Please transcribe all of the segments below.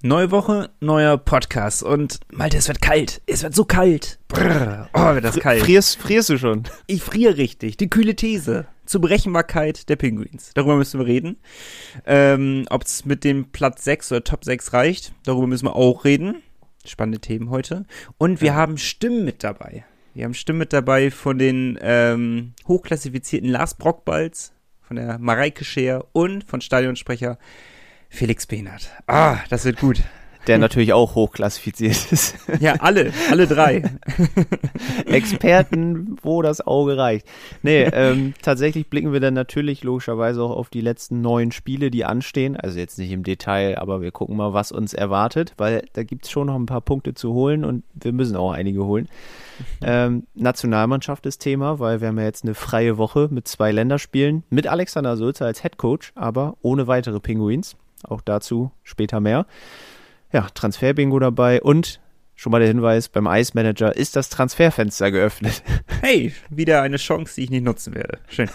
Neue Woche, neuer Podcast und Malte, es wird kalt. Es wird so kalt. Brrr. Oh, wird das kalt. Frierst, frierst du schon? Ich friere richtig. Die kühle These zur Berechenbarkeit der Pinguins. Darüber müssen wir reden. Ähm, Ob es mit dem Platz 6 oder Top 6 reicht, darüber müssen wir auch reden. Spannende Themen heute. Und wir haben Stimmen mit dabei. Wir haben Stimmen mit dabei von den ähm, hochklassifizierten Lars Brockbalz, von der Mareike Scheer und von Stadionsprecher Felix Behnert. Ah, das wird gut. Der natürlich auch hochklassifiziert ist. Ja, alle, alle drei. Experten, wo das Auge reicht. Nee, ähm, tatsächlich blicken wir dann natürlich logischerweise auch auf die letzten neun Spiele, die anstehen. Also jetzt nicht im Detail, aber wir gucken mal, was uns erwartet, weil da gibt's schon noch ein paar Punkte zu holen und wir müssen auch einige holen. Ähm, Nationalmannschaft ist Thema, weil wir haben ja jetzt eine freie Woche mit zwei Länderspielen, mit Alexander Sulzer als Head Coach, aber ohne weitere Pinguins. Auch dazu später mehr. Ja, Transferbingo dabei und schon mal der Hinweis, beim Ice Manager ist das Transferfenster geöffnet. Hey, wieder eine Chance, die ich nicht nutzen werde. Schön.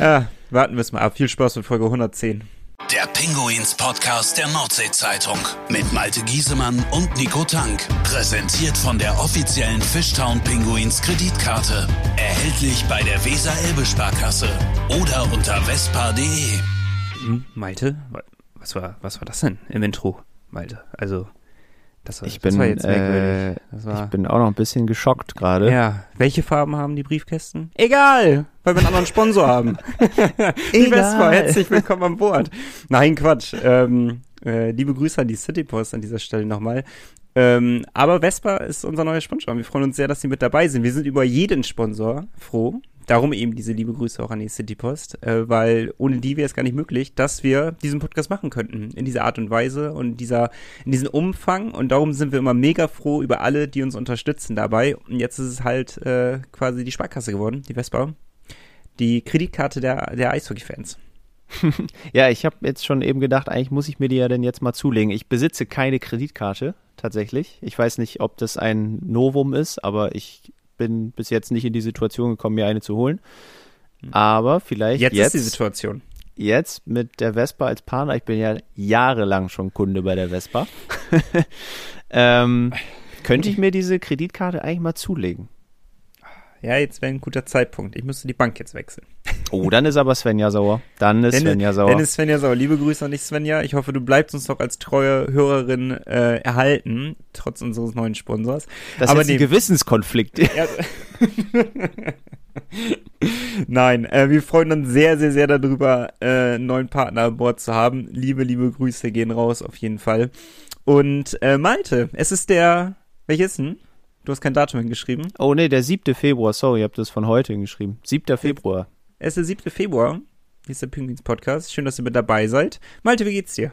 ja, warten wir es mal ab. Viel Spaß mit Folge 110. Der Pinguins Podcast der Nordsee-Zeitung mit Malte Giesemann und Nico Tank. Präsentiert von der offiziellen Fishtown Pinguins Kreditkarte. Erhältlich bei der Weser-Elbe-Sparkasse oder unter vespa.de. Hm, Malte, was war, was war das denn im Intro, Malte? Also, das war, Ich bin, das war jetzt äh, war, ich bin auch noch ein bisschen geschockt gerade. ja, welche Farben haben die Briefkästen? Egal, weil wir einen anderen Sponsor haben. die. Vespa, herzlich willkommen an Bord. Nein, Quatsch. Ähm, äh, liebe Grüße an die City Post an dieser Stelle nochmal. Ähm, aber Vespa ist unser neuer Sponsor. und Wir freuen uns sehr, dass Sie mit dabei sind. Wir sind über jeden Sponsor froh. Darum eben diese liebe Grüße auch an die City Post, äh, weil ohne die wäre es gar nicht möglich, dass wir diesen Podcast machen könnten. In dieser Art und Weise und dieser, in diesem Umfang. Und darum sind wir immer mega froh über alle, die uns unterstützen dabei. Und jetzt ist es halt äh, quasi die Sparkasse geworden, die Vespa. Die Kreditkarte der, der Eishockey-Fans. Ja, ich habe jetzt schon eben gedacht, eigentlich muss ich mir die ja denn jetzt mal zulegen. Ich besitze keine Kreditkarte, tatsächlich. Ich weiß nicht, ob das ein Novum ist, aber ich bin bis jetzt nicht in die Situation gekommen, mir eine zu holen. Aber vielleicht Jetzt, jetzt, ist die Situation. jetzt mit der Vespa als Partner. Ich bin ja jahrelang schon Kunde bei der Vespa. ähm, könnte ich mir diese Kreditkarte eigentlich mal zulegen? Ja, jetzt wäre ein guter Zeitpunkt. Ich müsste die Bank jetzt wechseln. Oh, dann ist aber Svenja sauer. Dann ist Svenja sauer. Dann ist Svenja sauer. Liebe Grüße an dich, Svenja. Ich hoffe, du bleibst uns doch als treue Hörerin äh, erhalten, trotz unseres neuen Sponsors. das ist aber jetzt ein Gewissenskonflikt. ja, Nein, äh, wir freuen uns sehr, sehr, sehr darüber, äh, einen neuen Partner an Bord zu haben. Liebe, liebe Grüße gehen raus, auf jeden Fall. Und äh, Malte, es ist der, welches denn? Du hast kein Datum hingeschrieben. Oh nee, der 7. Februar, sorry, ich habe das von heute geschrieben. 7. Februar. Es ist der 7. Februar. Hier ist der Penguins Podcast. Schön, dass ihr mit dabei seid. Malte, wie geht's dir?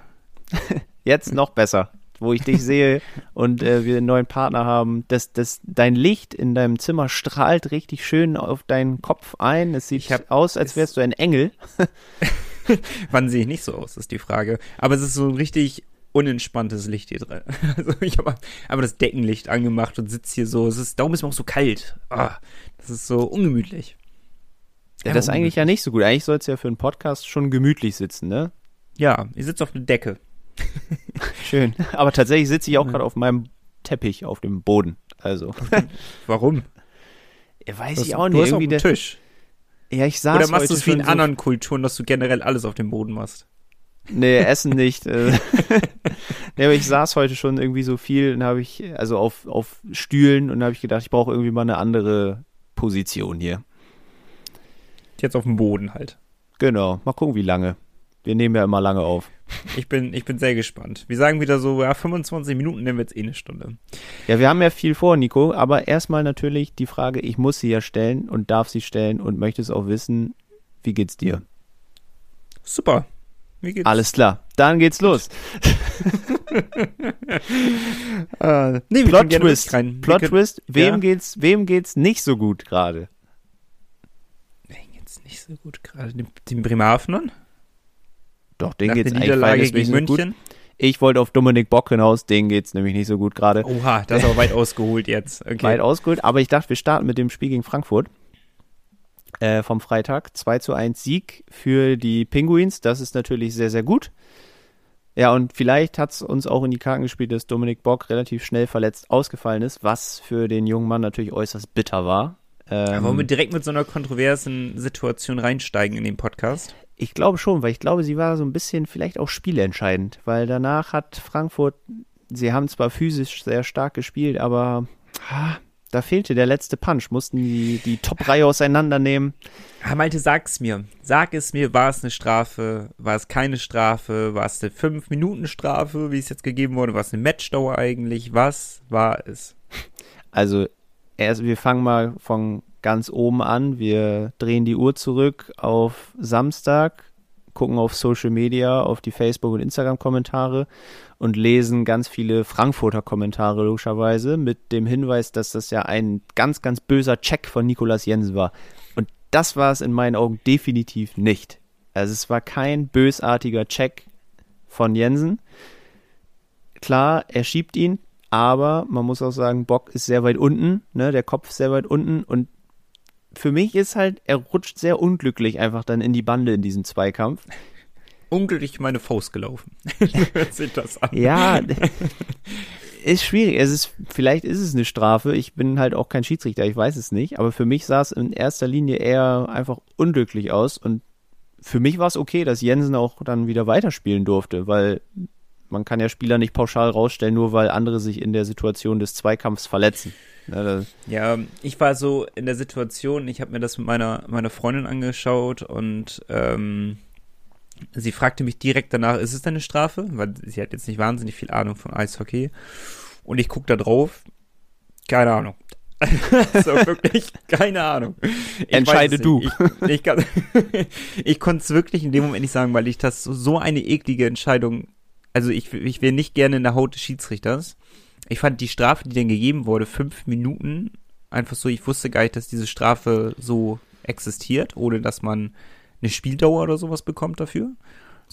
Jetzt noch besser, wo ich dich sehe und äh, wir einen neuen Partner haben. Das, das, dein Licht in deinem Zimmer strahlt richtig schön auf deinen Kopf ein. Es sieht hab- aus, als wärst du ein Engel. Wann sehe ich nicht so aus, ist die Frage. Aber es ist so ein richtig unentspanntes Licht hier drin. Also ich habe aber das Deckenlicht angemacht und sitze hier so. Es ist, darum ist mir auch so kalt. Ah, das ist so ungemütlich. Ja, das ist eigentlich ja nicht so gut. Eigentlich soll es ja für einen Podcast schon gemütlich sitzen, ne? Ja, ich sitze auf der Decke. Schön. Aber tatsächlich sitze ich auch gerade auf meinem Teppich auf dem Boden. Also, Warum? ja, weiß Du ich hast- auch du nicht. hast auch Irgendwie einen der, Tisch. ja, ich saß Oder machst du es wie in anderen Kulturen, dass du generell alles auf dem Boden machst? Nee, Essen nicht. äh. nee, aber ich saß heute schon irgendwie so viel und habe ich, also auf, auf Stühlen und habe ich gedacht, ich brauche irgendwie mal eine andere Position hier. Jetzt auf dem Boden halt. Genau, mal gucken, wie lange. Wir nehmen ja immer lange auf. Ich bin, ich bin sehr gespannt. Wir sagen wieder so, ja, 25 Minuten nehmen wir jetzt eh eine Stunde. Ja, wir haben ja viel vor, Nico, aber erstmal natürlich die Frage, ich muss sie ja stellen und darf sie stellen und möchte es auch wissen, wie geht's dir? Super. Wie geht's? Alles klar, dann geht's los. Äh, nee, Plot Twist, Plot können- Twist, wem Ja. geht's, wem geht's nicht so gut gerade? Mir geht's nicht so gut gerade. Den, den Bremerhavenern? Doch, Nach geht's der eigentlich Niederlage gegen gut. München? Ich wollte auf Dominik Bock hinaus, denen geht's nämlich nicht so gut gerade. Oha, das ist aber weit ausgeholt jetzt. Okay. Weit ausgeholt, aber ich dachte, wir starten mit dem Spiel gegen Frankfurt äh, vom Freitag. 2 zu 1 Sieg für die Penguins, das ist natürlich sehr, sehr gut. Ja, und vielleicht hat es uns auch in die Karten gespielt, dass Dominik Bock relativ schnell verletzt ausgefallen ist, was für den jungen Mann natürlich äußerst bitter war. Ähm, wollen wir direkt mit so einer kontroversen Situation reinsteigen in den Podcast? Ich glaube schon, weil ich glaube, sie war so ein bisschen vielleicht auch spielentscheidend, weil danach hat Frankfurt, sie haben zwar physisch sehr stark gespielt, aber ah, da fehlte der letzte Punch, mussten die, die Top-Reihe auseinandernehmen. Ja, Malte, sag's mir. Sag es mir, war es eine Strafe? War es keine Strafe? War es eine 5-Minuten-Strafe, wie es jetzt gegeben wurde? War es eine Matchdauer eigentlich? Was war es? Also, erst, wir fangen mal von ganz oben an. Wir drehen die Uhr zurück auf Samstag, gucken auf Social Media, auf die Facebook- und Instagram-Kommentare und lesen ganz viele Frankfurter Kommentare logischerweise mit dem Hinweis, dass das ja ein ganz, ganz böser Check von Nikolas Jensen war. Und das war es in meinen Augen definitiv nicht. Also es war kein bösartiger Check von Jensen. Klar, er schiebt ihn, aber man muss auch sagen, Bock ist sehr weit unten, ne, der Kopf sehr weit unten und für mich ist halt, er rutscht sehr unglücklich einfach dann in die Bande in diesem Zweikampf unglücklich meine Faust gelaufen. Sieht das an. Ja, ist schwierig. Es ist, vielleicht ist es eine Strafe. Ich bin halt auch kein Schiedsrichter, ich weiß es nicht. Aber für mich sah es in erster Linie eher einfach unglücklich aus. Und für mich war es okay, dass Jensen auch dann wieder weiterspielen durfte, weil man kann ja Spieler nicht pauschal rausstellen, nur weil andere sich in der Situation des Zweikampfs verletzen. Ja, ja ich war so in der Situation, ich habe mir das mit meiner, meiner Freundin angeschaut und ähm, Sie fragte mich direkt danach, ist es denn eine Strafe? Weil sie hat jetzt nicht wahnsinnig viel Ahnung von Eishockey. Und ich gucke da drauf, keine Ahnung. so wirklich keine Ahnung. Ich Entscheide du. Ich, ich, ich konnte es wirklich in dem Moment nicht sagen, weil ich das so, so eine eklige Entscheidung, also ich, ich wäre nicht gerne in der Haut des Schiedsrichters. Ich fand die Strafe, die dann gegeben wurde, fünf Minuten, einfach so, ich wusste gar nicht, dass diese Strafe so existiert, ohne dass man eine Spieldauer oder sowas bekommt dafür.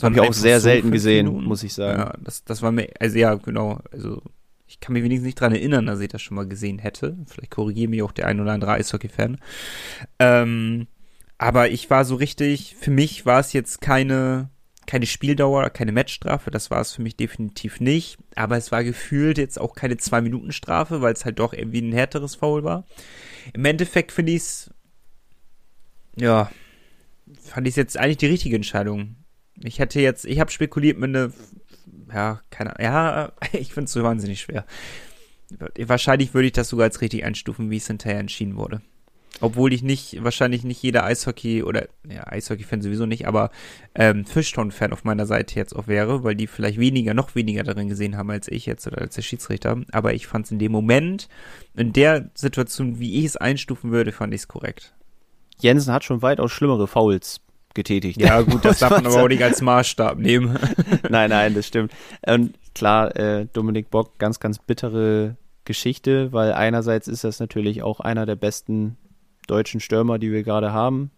Habe ich auch sehr so selten gesehen, Minuten. muss ich sagen. Ja, das, das war mir, also ja, genau, also ich kann mich wenigstens nicht dran erinnern, dass ich das schon mal gesehen hätte. Vielleicht korrigiere mich auch der ein oder andere Eishockey-Fan. Ähm, aber ich war so richtig, für mich war es jetzt keine, keine Spieldauer, keine Matchstrafe, das war es für mich definitiv nicht. Aber es war gefühlt jetzt auch keine Zwei-Minuten-Strafe, weil es halt doch irgendwie ein härteres Foul war. Im Endeffekt finde ich es, ja, fand ich es jetzt eigentlich die richtige Entscheidung. Ich hätte jetzt, ich habe spekuliert mit einer, ja, keine ja, ich finde es so wahnsinnig schwer. Wahrscheinlich würde ich das sogar als richtig einstufen, wie es hinterher entschieden wurde. Obwohl ich nicht, wahrscheinlich nicht jeder Eishockey oder, ja, Eishockey-Fan sowieso nicht, aber ähm, Fishtown-Fan auf meiner Seite jetzt auch wäre, weil die vielleicht weniger, noch weniger darin gesehen haben als ich jetzt oder als der Schiedsrichter. Aber ich fand es in dem Moment, in der Situation, wie ich es einstufen würde, fand ich es korrekt. Jensen hat schon weitaus schlimmere Fouls getätigt. Ja, gut, das darf man aber auch nicht als Maßstab nehmen. nein, nein, das stimmt. Und klar, äh, Dominik Bock, ganz, ganz bittere Geschichte, weil einerseits ist das natürlich auch einer der besten deutschen Stürmer, die wir gerade haben,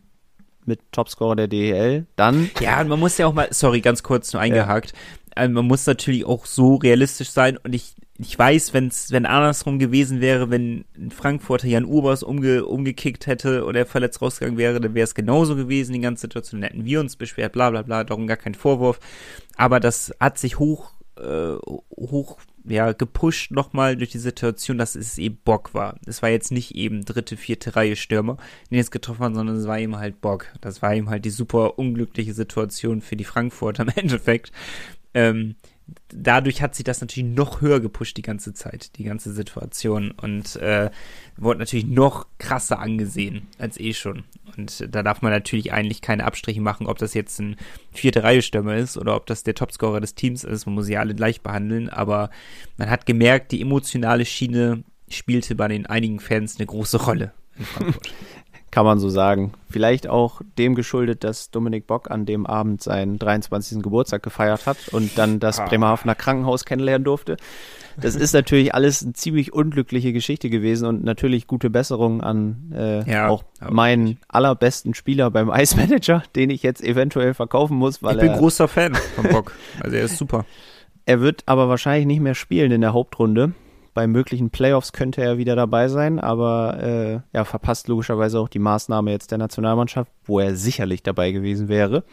mit Topscorer der DEL. Dann. Ja, man muss ja auch mal, sorry, ganz kurz nur eingehakt. Ja. Also man muss natürlich auch so realistisch sein und ich ich weiß, wenn's, wenn andersrum gewesen wäre, wenn ein Frankfurter Jan Ubers umge, umgekickt hätte oder er verletzt rausgegangen wäre, dann wäre es genauso gewesen, die ganze Situation. Dann hätten wir uns beschwert, bla bla bla, darum gar kein Vorwurf. Aber das hat sich hoch, äh, hoch, ja, gepusht nochmal durch die Situation, dass es eben Bock war. Es war jetzt nicht eben dritte, vierte Reihe Stürmer, die jetzt getroffen haben, sondern es war eben halt Bock. Das war eben halt die super unglückliche Situation für die Frankfurter im Endeffekt. Ähm, dadurch hat sich das natürlich noch höher gepusht die ganze Zeit, die ganze Situation und äh, wurde natürlich noch krasser angesehen als eh schon. Und da darf man natürlich eigentlich keine Abstriche machen, ob das jetzt ein vierte Reihe Stürmer ist oder ob das der Topscorer des Teams ist. Man muss sie alle gleich behandeln, aber man hat gemerkt, die emotionale Schiene spielte bei den einigen Fans eine große Rolle in Frankfurt. Kann man so sagen. Vielleicht auch dem geschuldet, dass Dominik Bock an dem Abend seinen 23. Geburtstag gefeiert hat und dann das ah. Bremerhavener Krankenhaus kennenlernen durfte. Das ist natürlich alles eine ziemlich unglückliche Geschichte gewesen und natürlich gute Besserung an äh, ja, auch meinen allerbesten Spieler beim Ice Manager, den ich jetzt eventuell verkaufen muss, weil ich bin er, großer Fan von Bock. Also er ist super. Er wird aber wahrscheinlich nicht mehr spielen in der Hauptrunde bei möglichen Playoffs könnte er wieder dabei sein, aber äh, ja, verpasst logischerweise auch die Maßnahme jetzt der Nationalmannschaft, wo er sicherlich dabei gewesen wäre.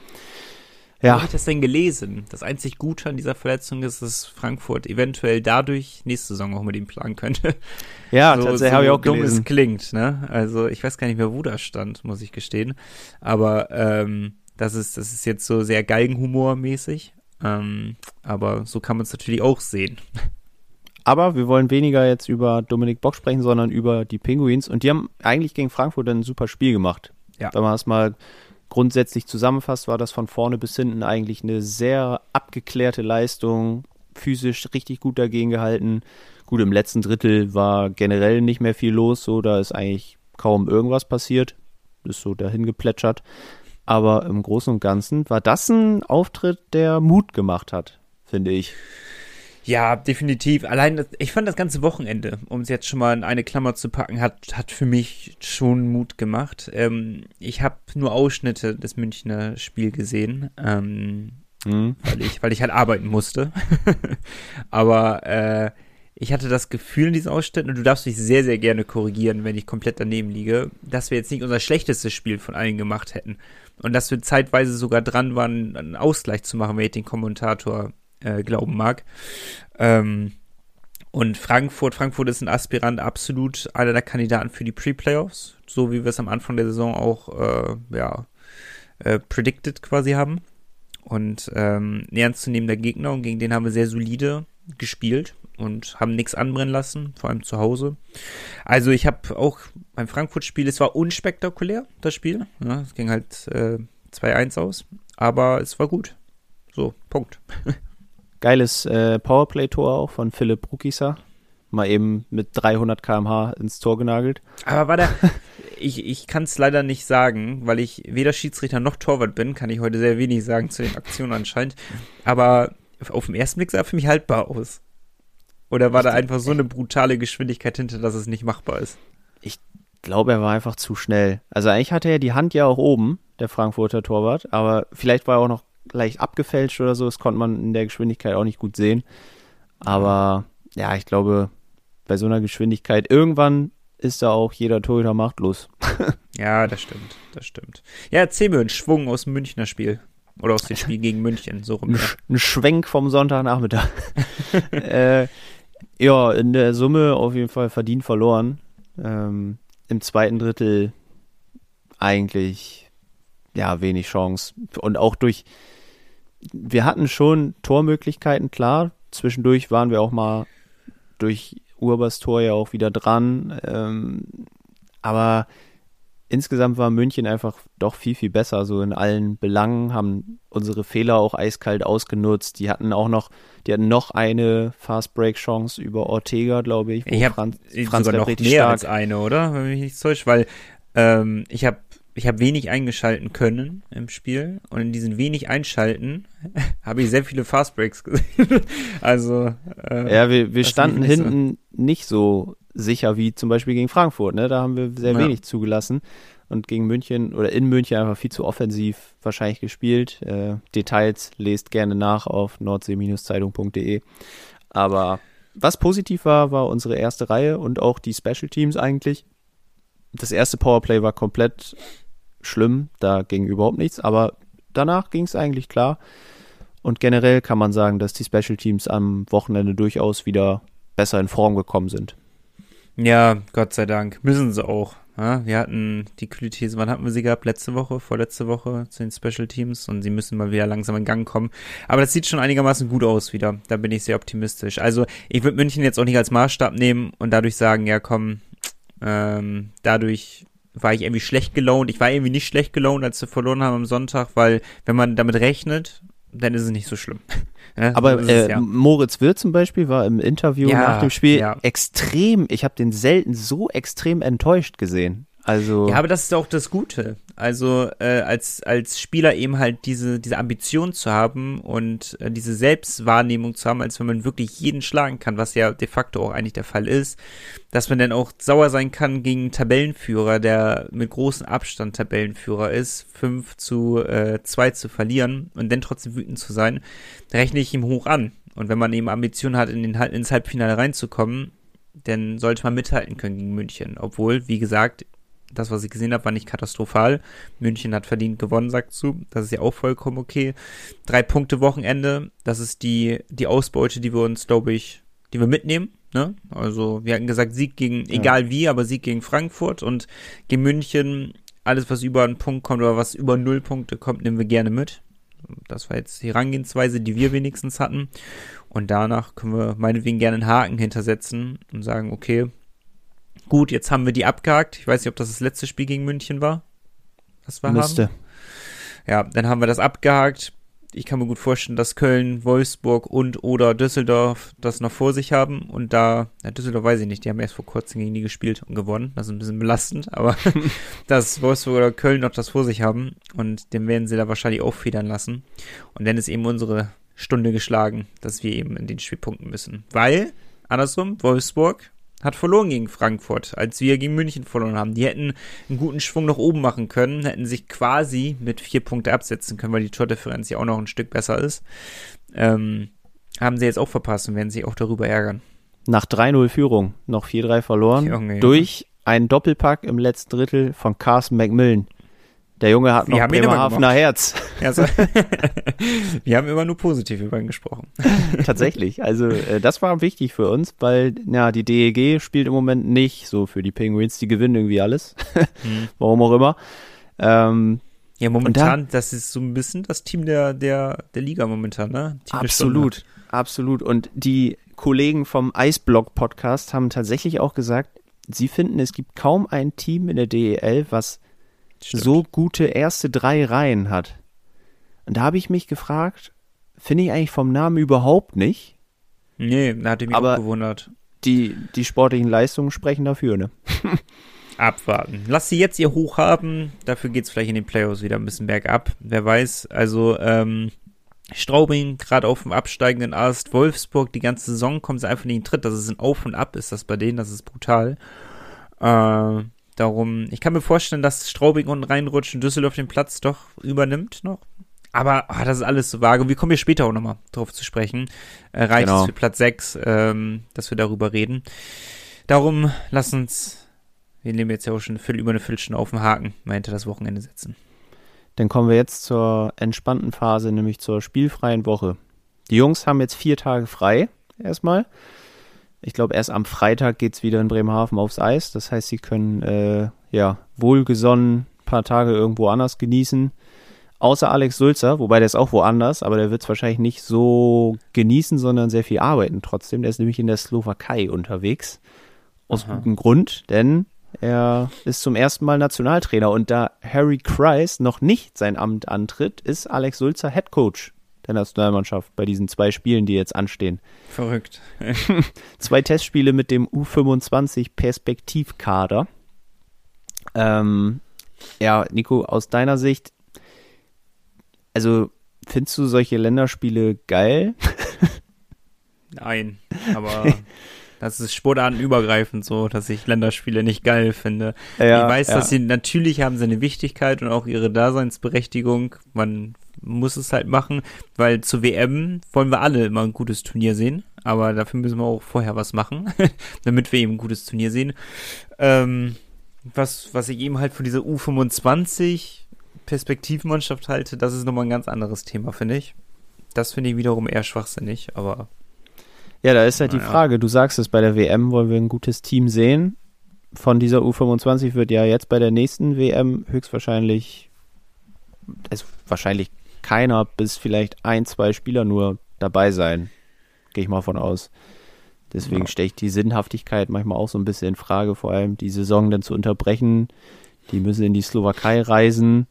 Ja. Wo habe ich das denn gelesen? Das einzig Gute an dieser Verletzung ist, dass Frankfurt eventuell dadurch nächste Saison auch mit ihm planen könnte. Ja, so, tatsächlich so habe ich auch dumm gelesen. es klingt, ne? Also ich weiß gar nicht mehr, wo das stand, muss ich gestehen. Aber ähm, das ist, das ist jetzt so sehr Galgenhumor-mäßig. Ähm, aber so kann man es natürlich auch sehen. Aber wir wollen weniger jetzt über Dominik Bock sprechen, sondern über die Penguins. Und die haben eigentlich gegen Frankfurt ein super Spiel gemacht. Ja. Wenn man das mal grundsätzlich zusammenfasst, war das von vorne bis hinten eigentlich eine sehr abgeklärte Leistung, physisch richtig gut dagegen gehalten. Gut, im letzten Drittel war generell nicht mehr viel los, so da ist eigentlich kaum irgendwas passiert. Ist so dahin geplätschert. Aber im Großen und Ganzen war das ein Auftritt, der Mut gemacht hat, finde ich. Ja, definitiv. Allein, das, ich fand das ganze Wochenende, um es jetzt schon mal in eine Klammer zu packen, hat, hat für mich schon Mut gemacht. Ähm, ich habe nur Ausschnitte des Münchner Spiel gesehen, ähm, mhm. weil, ich, weil ich halt arbeiten musste. Aber äh, ich hatte das Gefühl in diesen Ausschnitten, und du darfst mich sehr, sehr gerne korrigieren, wenn ich komplett daneben liege, dass wir jetzt nicht unser schlechtestes Spiel von allen gemacht hätten. Und dass wir zeitweise sogar dran waren, einen Ausgleich zu machen, wenn ich den Kommentator äh, glauben mag. Ähm, und Frankfurt, Frankfurt ist ein Aspirant, absolut einer der Kandidaten für die Pre-Playoffs, so wie wir es am Anfang der Saison auch, äh, ja, äh, predicted quasi haben. Und ähm, ernstzunehmender Gegner und gegen den haben wir sehr solide gespielt und haben nichts anbrennen lassen, vor allem zu Hause. Also ich habe auch beim Frankfurt-Spiel, es war unspektakulär, das Spiel. Ja, es ging halt äh, 2-1 aus, aber es war gut. So, Punkt. Geiles äh, Powerplay-Tor auch von Philipp Rukisa. Mal eben mit 300 km/h ins Tor genagelt. Aber war der. ich ich kann es leider nicht sagen, weil ich weder Schiedsrichter noch Torwart bin, kann ich heute sehr wenig sagen zu den Aktionen anscheinend. Aber auf den ersten Blick sah er für mich haltbar aus. Oder war ich da einfach so eine brutale Geschwindigkeit hinter, dass es nicht machbar ist? Ich glaube, er war einfach zu schnell. Also eigentlich hatte er die Hand ja auch oben, der Frankfurter Torwart, aber vielleicht war er auch noch leicht abgefälscht oder so. Das konnte man in der Geschwindigkeit auch nicht gut sehen. Aber ja, ich glaube, bei so einer Geschwindigkeit irgendwann ist da auch jeder Torhüter machtlos. ja, das stimmt, das stimmt. Ja, erzähl mir einen Schwung aus dem Münchner Spiel. Oder aus dem Spiel gegen München, so rum. Ein, ein Schwenk vom Sonntagnachmittag. äh, ja, in der Summe auf jeden Fall verdient verloren. Ähm, Im zweiten Drittel eigentlich ja wenig Chance. Und auch durch wir hatten schon Tormöglichkeiten, klar. Zwischendurch waren wir auch mal durch Urbers Tor ja auch wieder dran. Ähm, aber insgesamt war München einfach doch viel, viel besser, so in allen Belangen, haben unsere Fehler auch eiskalt ausgenutzt. Die hatten auch noch, die hatten noch eine Fast-Break-Chance über Ortega, glaube ich. ich habe Franz, Franz sogar noch mehr stark. als eine, oder? Wenn mich nicht täuscht, weil ähm, ich habe ich habe wenig eingeschalten können im Spiel und in diesen wenig Einschalten habe ich sehr viele Fastbreaks gesehen. also äh, ja, wir, wir standen nicht hinten so. nicht so sicher wie zum Beispiel gegen Frankfurt. Ne, da haben wir sehr ja. wenig zugelassen und gegen München oder in München einfach viel zu offensiv wahrscheinlich gespielt. Äh, Details lest gerne nach auf nordsee-zeitung.de. Aber was positiv war, war unsere erste Reihe und auch die Special Teams eigentlich. Das erste Powerplay war komplett schlimm, da ging überhaupt nichts, aber danach ging es eigentlich klar. Und generell kann man sagen, dass die Special Teams am Wochenende durchaus wieder besser in Form gekommen sind. Ja, Gott sei Dank. Müssen sie auch. Ja, wir hatten die kühle These, wann hatten wir sie gehabt? Letzte Woche, vorletzte Woche zu den Special Teams und sie müssen mal wieder langsam in Gang kommen. Aber das sieht schon einigermaßen gut aus wieder. Da bin ich sehr optimistisch. Also ich würde München jetzt auch nicht als Maßstab nehmen und dadurch sagen, ja komm, ähm, dadurch war ich irgendwie schlecht gelaunt. Ich war irgendwie nicht schlecht gelaunt, als wir verloren haben am Sonntag, weil wenn man damit rechnet, dann ist es nicht so schlimm. ja, Aber äh, es, ja. Moritz Wirth zum Beispiel war im Interview ja, nach dem Spiel extrem, ich habe den selten so extrem enttäuscht gesehen. Also ja, aber das ist auch das Gute. Also äh, als als Spieler eben halt diese diese Ambition zu haben und äh, diese Selbstwahrnehmung zu haben, als wenn man wirklich jeden schlagen kann, was ja de facto auch eigentlich der Fall ist, dass man dann auch sauer sein kann gegen einen Tabellenführer, der mit großem Abstand Tabellenführer ist, 5 zu äh, 2 zu verlieren und dann trotzdem wütend zu sein, rechne ich ihm hoch an. Und wenn man eben Ambitionen hat, in den, ins Halbfinale reinzukommen, dann sollte man mithalten können gegen München. Obwohl, wie gesagt, das, was ich gesehen habe, war nicht katastrophal. München hat verdient gewonnen, sagt zu. Das ist ja auch vollkommen okay. Drei Punkte Wochenende, das ist die, die Ausbeute, die wir uns, glaube ich, die wir mitnehmen. Ne? Also wir hatten gesagt, Sieg gegen, ja. egal wie, aber Sieg gegen Frankfurt und gegen München, alles, was über einen Punkt kommt oder was über null Punkte kommt, nehmen wir gerne mit. Das war jetzt die Herangehensweise, die wir wenigstens hatten. Und danach können wir meinetwegen gerne einen Haken hintersetzen und sagen, okay, gut, jetzt haben wir die abgehakt. Ich weiß nicht, ob das das letzte Spiel gegen München war. Was wir Müsste. haben. Ja, dann haben wir das abgehakt. Ich kann mir gut vorstellen, dass Köln, Wolfsburg und oder Düsseldorf das noch vor sich haben. Und da, ja, Düsseldorf weiß ich nicht, die haben erst vor kurzem gegen die gespielt und gewonnen. Das ist ein bisschen belastend, aber dass Wolfsburg oder Köln noch das vor sich haben und den werden sie da wahrscheinlich auch federn lassen. Und dann ist eben unsere Stunde geschlagen, dass wir eben in den Spiel punkten müssen. Weil, andersrum, Wolfsburg hat verloren gegen Frankfurt, als wir gegen München verloren haben. Die hätten einen guten Schwung nach oben machen können, hätten sich quasi mit vier Punkte absetzen können, weil die Tordifferenz ja auch noch ein Stück besser ist. Ähm, haben sie jetzt auch verpasst und werden sich auch darüber ärgern. Nach 3-0 Führung, noch 4-3 verloren, Junge, durch einen Doppelpack im letzten Drittel von Carson McMillan. Der Junge hat noch wir Bremerhavener Herz. Ja, so. wir haben immer nur positiv über ihn gesprochen. Tatsächlich. Also äh, das war wichtig für uns, weil ja, die DEG spielt im Moment nicht so für die Penguins. Die gewinnen irgendwie alles. hm. Warum auch immer. Ähm, ja, momentan, da, das ist so ein bisschen das Team der, der, der Liga momentan, ne? Team absolut, absolut. Und die Kollegen vom Eisblock Podcast haben tatsächlich auch gesagt, sie finden, es gibt kaum ein Team in der DEL, was Stimmt. so gute erste drei Reihen hat. Und da habe ich mich gefragt, finde ich eigentlich vom Namen überhaupt nicht. Nee, da hat mich aber auch gewundert. Die, die sportlichen Leistungen sprechen dafür, ne? Abwarten. Lass sie jetzt ihr Hoch haben. Dafür geht es vielleicht in den Playoffs wieder ein bisschen bergab. Wer weiß. Also, ähm, Straubing gerade auf dem absteigenden Ast. Wolfsburg, die ganze Saison kommt sie einfach nicht in den Tritt. Das ist ein Auf und Ab, ist das bei denen. Das ist brutal. Äh, Darum, ich kann mir vorstellen, dass Straubing unten reinrutscht und Düsseldorf den Platz doch übernimmt noch. Aber ach, das ist alles so vage. Wir kommen hier später auch nochmal drauf zu sprechen. Äh, reicht genau. es für Platz 6, ähm, dass wir darüber reden. Darum, lass uns, wir nehmen jetzt ja auch schon viel, über eine Viertelstunde auf den Haken, mal hinter das Wochenende setzen. Dann kommen wir jetzt zur entspannten Phase, nämlich zur spielfreien Woche. Die Jungs haben jetzt vier Tage frei, erstmal. Ich glaube, erst am Freitag geht es wieder in Bremerhaven aufs Eis. Das heißt, sie können äh, ja wohlgesonnen ein paar Tage irgendwo anders genießen. Außer Alex Sulzer, wobei der ist auch woanders, aber der wird es wahrscheinlich nicht so genießen, sondern sehr viel arbeiten trotzdem. Der ist nämlich in der Slowakei unterwegs. Aus Aha. gutem Grund, denn er ist zum ersten Mal Nationaltrainer und da Harry Kreis noch nicht sein Amt antritt, ist Alex Sulzer Head Coach der Nationalmannschaft bei diesen zwei Spielen, die jetzt anstehen. Verrückt. zwei Testspiele mit dem U25 Perspektivkader. Ähm, ja, Nico, aus deiner Sicht, also findest du solche Länderspiele geil? Nein, aber das ist sportartenübergreifend so, dass ich Länderspiele nicht geil finde. Ja, ich weiß, ja. dass sie natürlich haben sie eine Wichtigkeit und auch ihre Daseinsberechtigung. Man muss es halt machen, weil zur WM wollen wir alle immer ein gutes Turnier sehen, aber dafür müssen wir auch vorher was machen, damit wir eben ein gutes Turnier sehen. Ähm, was, was ich eben halt von dieser U25 Perspektivmannschaft halte, das ist nochmal ein ganz anderes Thema, finde ich. Das finde ich wiederum eher schwachsinnig, aber. Ja, da ist halt naja. die Frage, du sagst es, bei der WM wollen wir ein gutes Team sehen. Von dieser U25 wird ja jetzt bei der nächsten WM höchstwahrscheinlich, also wahrscheinlich keiner bis vielleicht ein, zwei Spieler nur dabei sein. Gehe ich mal von aus. Deswegen ja. stelle ich die Sinnhaftigkeit manchmal auch so ein bisschen in Frage, vor allem die Saison dann zu unterbrechen. Die müssen in die Slowakei reisen.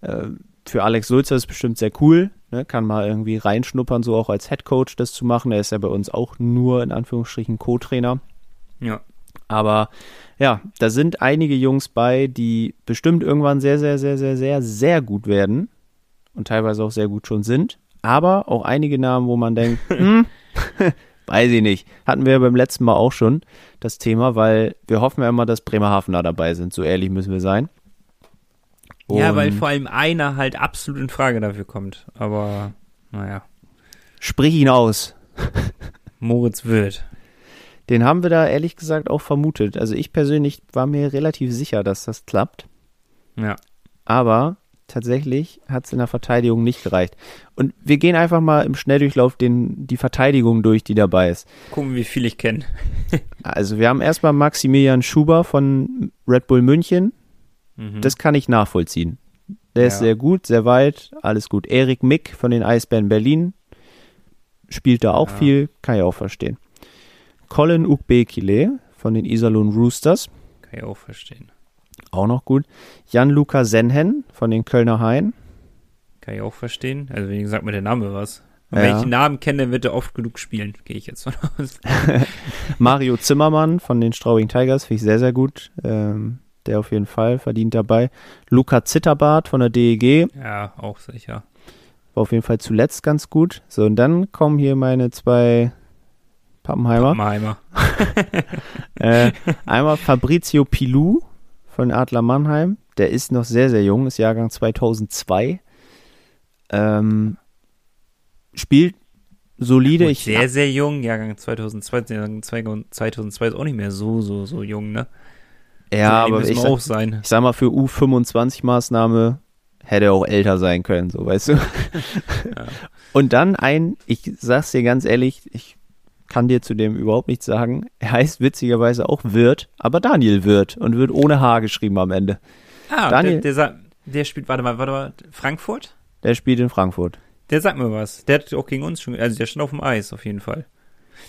Äh, für Alex Sulzer ist bestimmt sehr cool. Ne? Kann mal irgendwie reinschnuppern, so auch als Head Coach das zu machen. Er ist ja bei uns auch nur in Anführungsstrichen Co-Trainer. Ja. Aber ja, da sind einige Jungs bei, die bestimmt irgendwann sehr, sehr, sehr, sehr, sehr, sehr gut werden und teilweise auch sehr gut schon sind. Aber auch einige Namen, wo man denkt, hm, weiß ich nicht. Hatten wir beim letzten Mal auch schon das Thema, weil wir hoffen ja immer, dass Bremerhavener dabei sind. So ehrlich müssen wir sein. Und ja, weil vor allem einer halt absolut in Frage dafür kommt. Aber, naja. Sprich ihn aus. Moritz Wild. Den haben wir da ehrlich gesagt auch vermutet. Also ich persönlich war mir relativ sicher, dass das klappt. Ja. Aber tatsächlich hat es in der Verteidigung nicht gereicht. Und wir gehen einfach mal im Schnelldurchlauf den, die Verteidigung durch, die dabei ist. Gucken, wie viel ich kenne. Also wir haben erstmal Maximilian Schuber von Red Bull München. Mhm. Das kann ich nachvollziehen. Der ist Ja. sehr gut, sehr weit, alles gut. Erik Mick von den Eisbären Berlin spielt da auch Ja. viel, kann ich auch verstehen. Colin Ukbekile von den Iserlohn Roosters, Kann ich auch verstehen. Auch noch gut. Jan-Luca Senhen von den Kölner Hain. Kann ich auch verstehen. Also, wie gesagt, mir der Name was. Ja. wenn ich den Namen kenne, dann wird er oft genug spielen, gehe ich jetzt von aus. Mario Zimmermann von den Straubing Tigers, finde ich sehr, sehr gut. Ähm, der auf jeden Fall verdient dabei. Luca Zitterbart von der DEG, Ja, auch sicher. war auf jeden Fall zuletzt ganz gut. So, und dann kommen hier meine zwei Pappenheimer. Pappenheimer. Äh, einmal Fabrizio Pilou von Adler Mannheim. Der ist noch sehr, sehr jung, ist Jahrgang 2002. Ähm, spielt solide. Gut, Ich, sehr, sehr jung, Jahrgang 2002, Jahrgang 2002 ist auch nicht mehr so, so, so jung, ne? ja, So aber müssen ich sag, auch sein. ich sag mal, für U25-Maßnahme hätte er auch älter sein können, so weißt du. Und dann ein, ich sag's dir ganz ehrlich, ich kann dir zu dem überhaupt nichts sagen. Er heißt witzigerweise auch Wirt, aber Daniel Wirt und wird ohne H geschrieben am Ende. Ah, Daniel- der, der, der spielt, warte mal, warte mal, Frankfurt? Der spielt in Frankfurt. Der sagt mir was. Der hat auch gegen uns schon, also der stand auf dem Eis auf jeden Fall.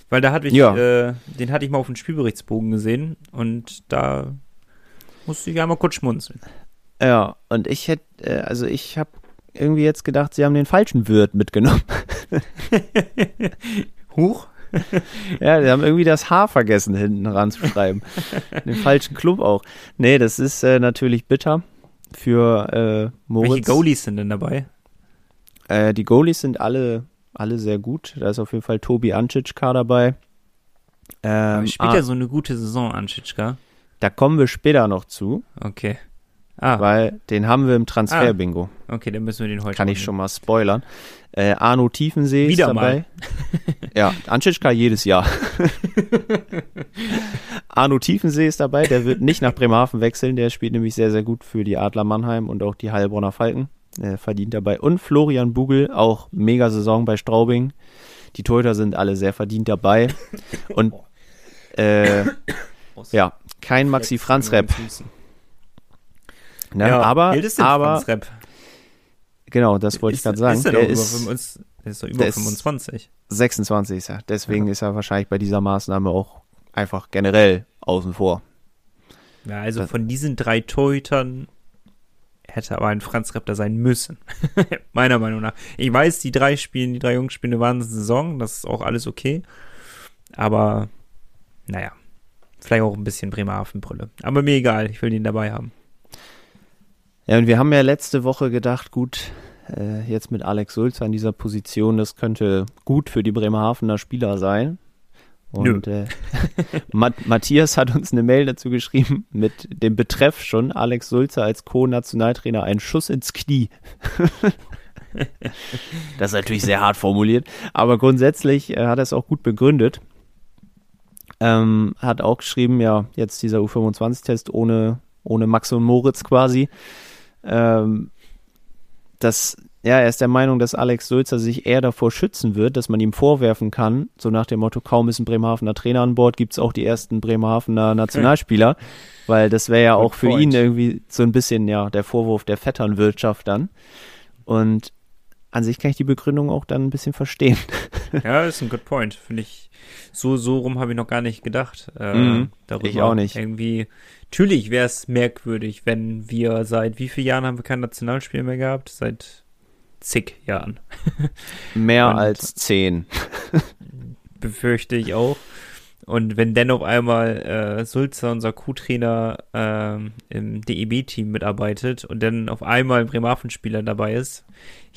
Weil da hatte ich, Ja. äh, den hatte ich mal auf dem Spielberichtsbogen gesehen und da musste ich einmal kurz schmunzeln. Ja, und ich hätte, äh, also ich habe irgendwie jetzt gedacht, sie haben den falschen Wirt mitgenommen. Huch? ja, die haben irgendwie das H vergessen, hinten ranzuschreiben. den falschen Club auch. Nee, das ist äh, natürlich bitter für äh, Moritz. Welche Goalies sind denn dabei? Äh, die Goalies sind alle, alle sehr gut. Da ist auf jeden Fall Tobi Ancicka dabei. Ähm, Spielt ah, ja so eine gute Saison an, Schitschka. Da kommen wir später noch zu, Okay. Ah, weil den haben wir im Transfer-Bingo. okay, dann müssen wir den heute Kann ich schon nehmen. mal spoilern. Äh, Arno Tiefensee Wieder ist dabei. ja, Ancicka jedes Jahr. Arno Tiefensee ist dabei, der wird nicht nach Bremerhaven wechseln, der spielt nämlich sehr, sehr gut für die Adler Mannheim und auch die Heilbronner Falken. Er verdient dabei. Und Florian Bugel, auch mega Saison bei Straubing. Die Torhüter sind alle sehr verdient dabei. Und äh, ja, kein Maxi Franz Rep. Ne? Ja, aber, aber Franz Rep? Genau, das wollte ich Ist- gerade sagen. Ist der, der, doch über ist 25, der ist doch über der ist- 25. 26 ist er. Deswegen ist er wahrscheinlich bei dieser Maßnahme auch einfach generell außen vor. Ja, also Das- von diesen drei Torhütern hätte aber ein Franz Rep da sein müssen. Meiner Meinung nach. Ich weiß, die drei spielen, die drei Jungs spielen eine Wahnsinnssaison, das ist auch alles okay. Aber, naja, vielleicht auch ein bisschen Bremerhaven-Brille. Aber mir egal, ich will den dabei haben. Ja, und wir haben ja letzte Woche gedacht, gut, äh, jetzt mit Alex Sulzer an dieser Position, das könnte gut für die Bremerhavener Spieler sein. Und äh, Mat Matthias hat uns eine Mail dazu geschrieben mit dem Betreff schon Alex Sulzer als Co-Nationaltrainer ein Schuss ins Knie. das ist natürlich sehr hart formuliert, aber grundsätzlich äh, hat er es auch gut begründet. Ähm, hat auch geschrieben, ja, jetzt dieser U25-Test ohne, ohne Max und Moritz quasi. Ähm, das, ja, er ist der Meinung, dass Alex Sulzer sich eher davor schützen wird, dass man ihm vorwerfen kann, so nach dem Motto, kaum ist ein Bremerhavener Trainer an Bord, gibt es auch die ersten Bremerhavener Nationalspieler, weil das wäre ja Good auch für point. ihn irgendwie so ein bisschen, ja, der Vorwurf der Vetternwirtschaft dann. Und an sich kann ich die Begründung auch dann ein bisschen verstehen. Ja, ist ein good point. Finde ich, so, so rum habe ich noch gar nicht gedacht. Äh, Mhm, darüber. ich auch nicht. Irgendwie, natürlich wäre es merkwürdig, wenn wir seit wie vielen Jahren haben wir kein Nationalspiel mehr gehabt? Seit zig Jahren. Mehr Und- als zehn. befürchte ich auch. Und wenn dann auf einmal äh, Sulzer, unser Co-Trainer, ähm, im DEB-Team mitarbeitet und dann auf einmal ein Bremerhaven-Spieler dabei ist,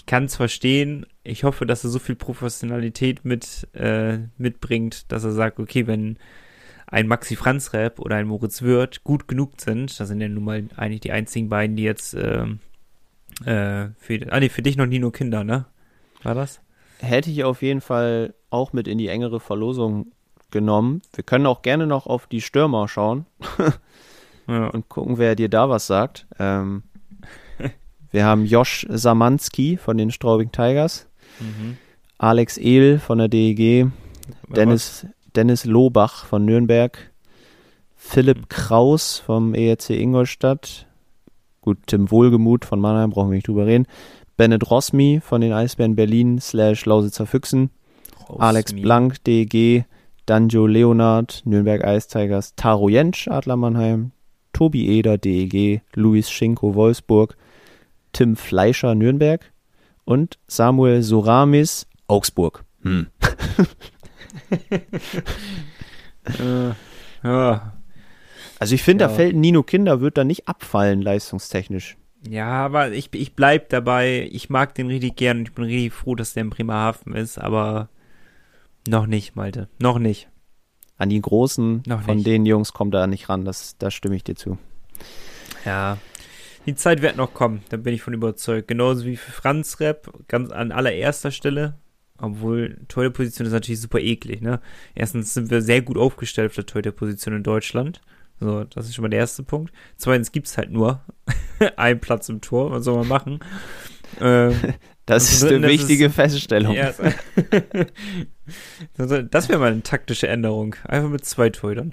ich kann es verstehen. Ich hoffe, dass er so viel Professionalität mit, äh, mitbringt, dass er sagt, okay, wenn ein Maxi Franz Rap oder ein Moritz Wirth gut genug sind, das sind ja nun mal eigentlich die einzigen beiden, die jetzt ähm, äh, für, ah, nee, für dich noch nie nur Kinder, ne? War das? Hätte ich auf jeden Fall auch mit in die engere Verlosung genommen. Wir können auch gerne noch auf die Stürmer schauen Ja. und gucken, wer dir da was sagt. Ähm, wir haben Josh Samanski von den Straubing Tigers, Mhm. Alex Ehl von der DEG, Dennis, Dennis Lohbach von Nürnberg, Philipp Kraus vom ERC Ingolstadt, gut, Tim Wohlgemuth von Mannheim, brauchen wir nicht drüber reden, Bennett Rosmi von den Eisbären Berlin slash Lausitzer Füchsen, Was? Alex. Blank, DEG, Danjo Leonard, Nürnberg Ice Tigers, Taro Jentsch, Adler Mannheim, Tobi Eder, DEG, Luis Schinko, Wolfsburg, Tim Fleischer, Nürnberg und Samuel Soramis, Augsburg. Hm. Äh, ja. Also ich finde, Ja. da fällt Nino Kinder, wird da nicht abfallen, leistungstechnisch. Ja, aber ich, ich bleib dabei. Ich mag den richtig gern und ich bin richtig froh, dass der in Bremerhaven ist, aber noch nicht, Malte. Noch nicht. An die Großen Noch von nicht. den Jungs kommt er nicht ran, das, da stimme ich dir zu. Ja. Die Zeit wird noch kommen, da bin ich von überzeugt. Genauso wie für Franz Rep, ganz an allererster Stelle. Obwohl, Torhüter-Position ist natürlich super eklig, ne? Erstens sind wir sehr gut aufgestellt auf der Torhüter-Position in Deutschland. So, das ist schon mal der erste Punkt. Zweitens gibt's halt nur einen Platz im Tor, was soll man machen? Ähm, Das ist eine ist wichtige es- Feststellung. Ja, es- das wäre mal eine taktische Änderung. Einfach mit zwei Torhütern.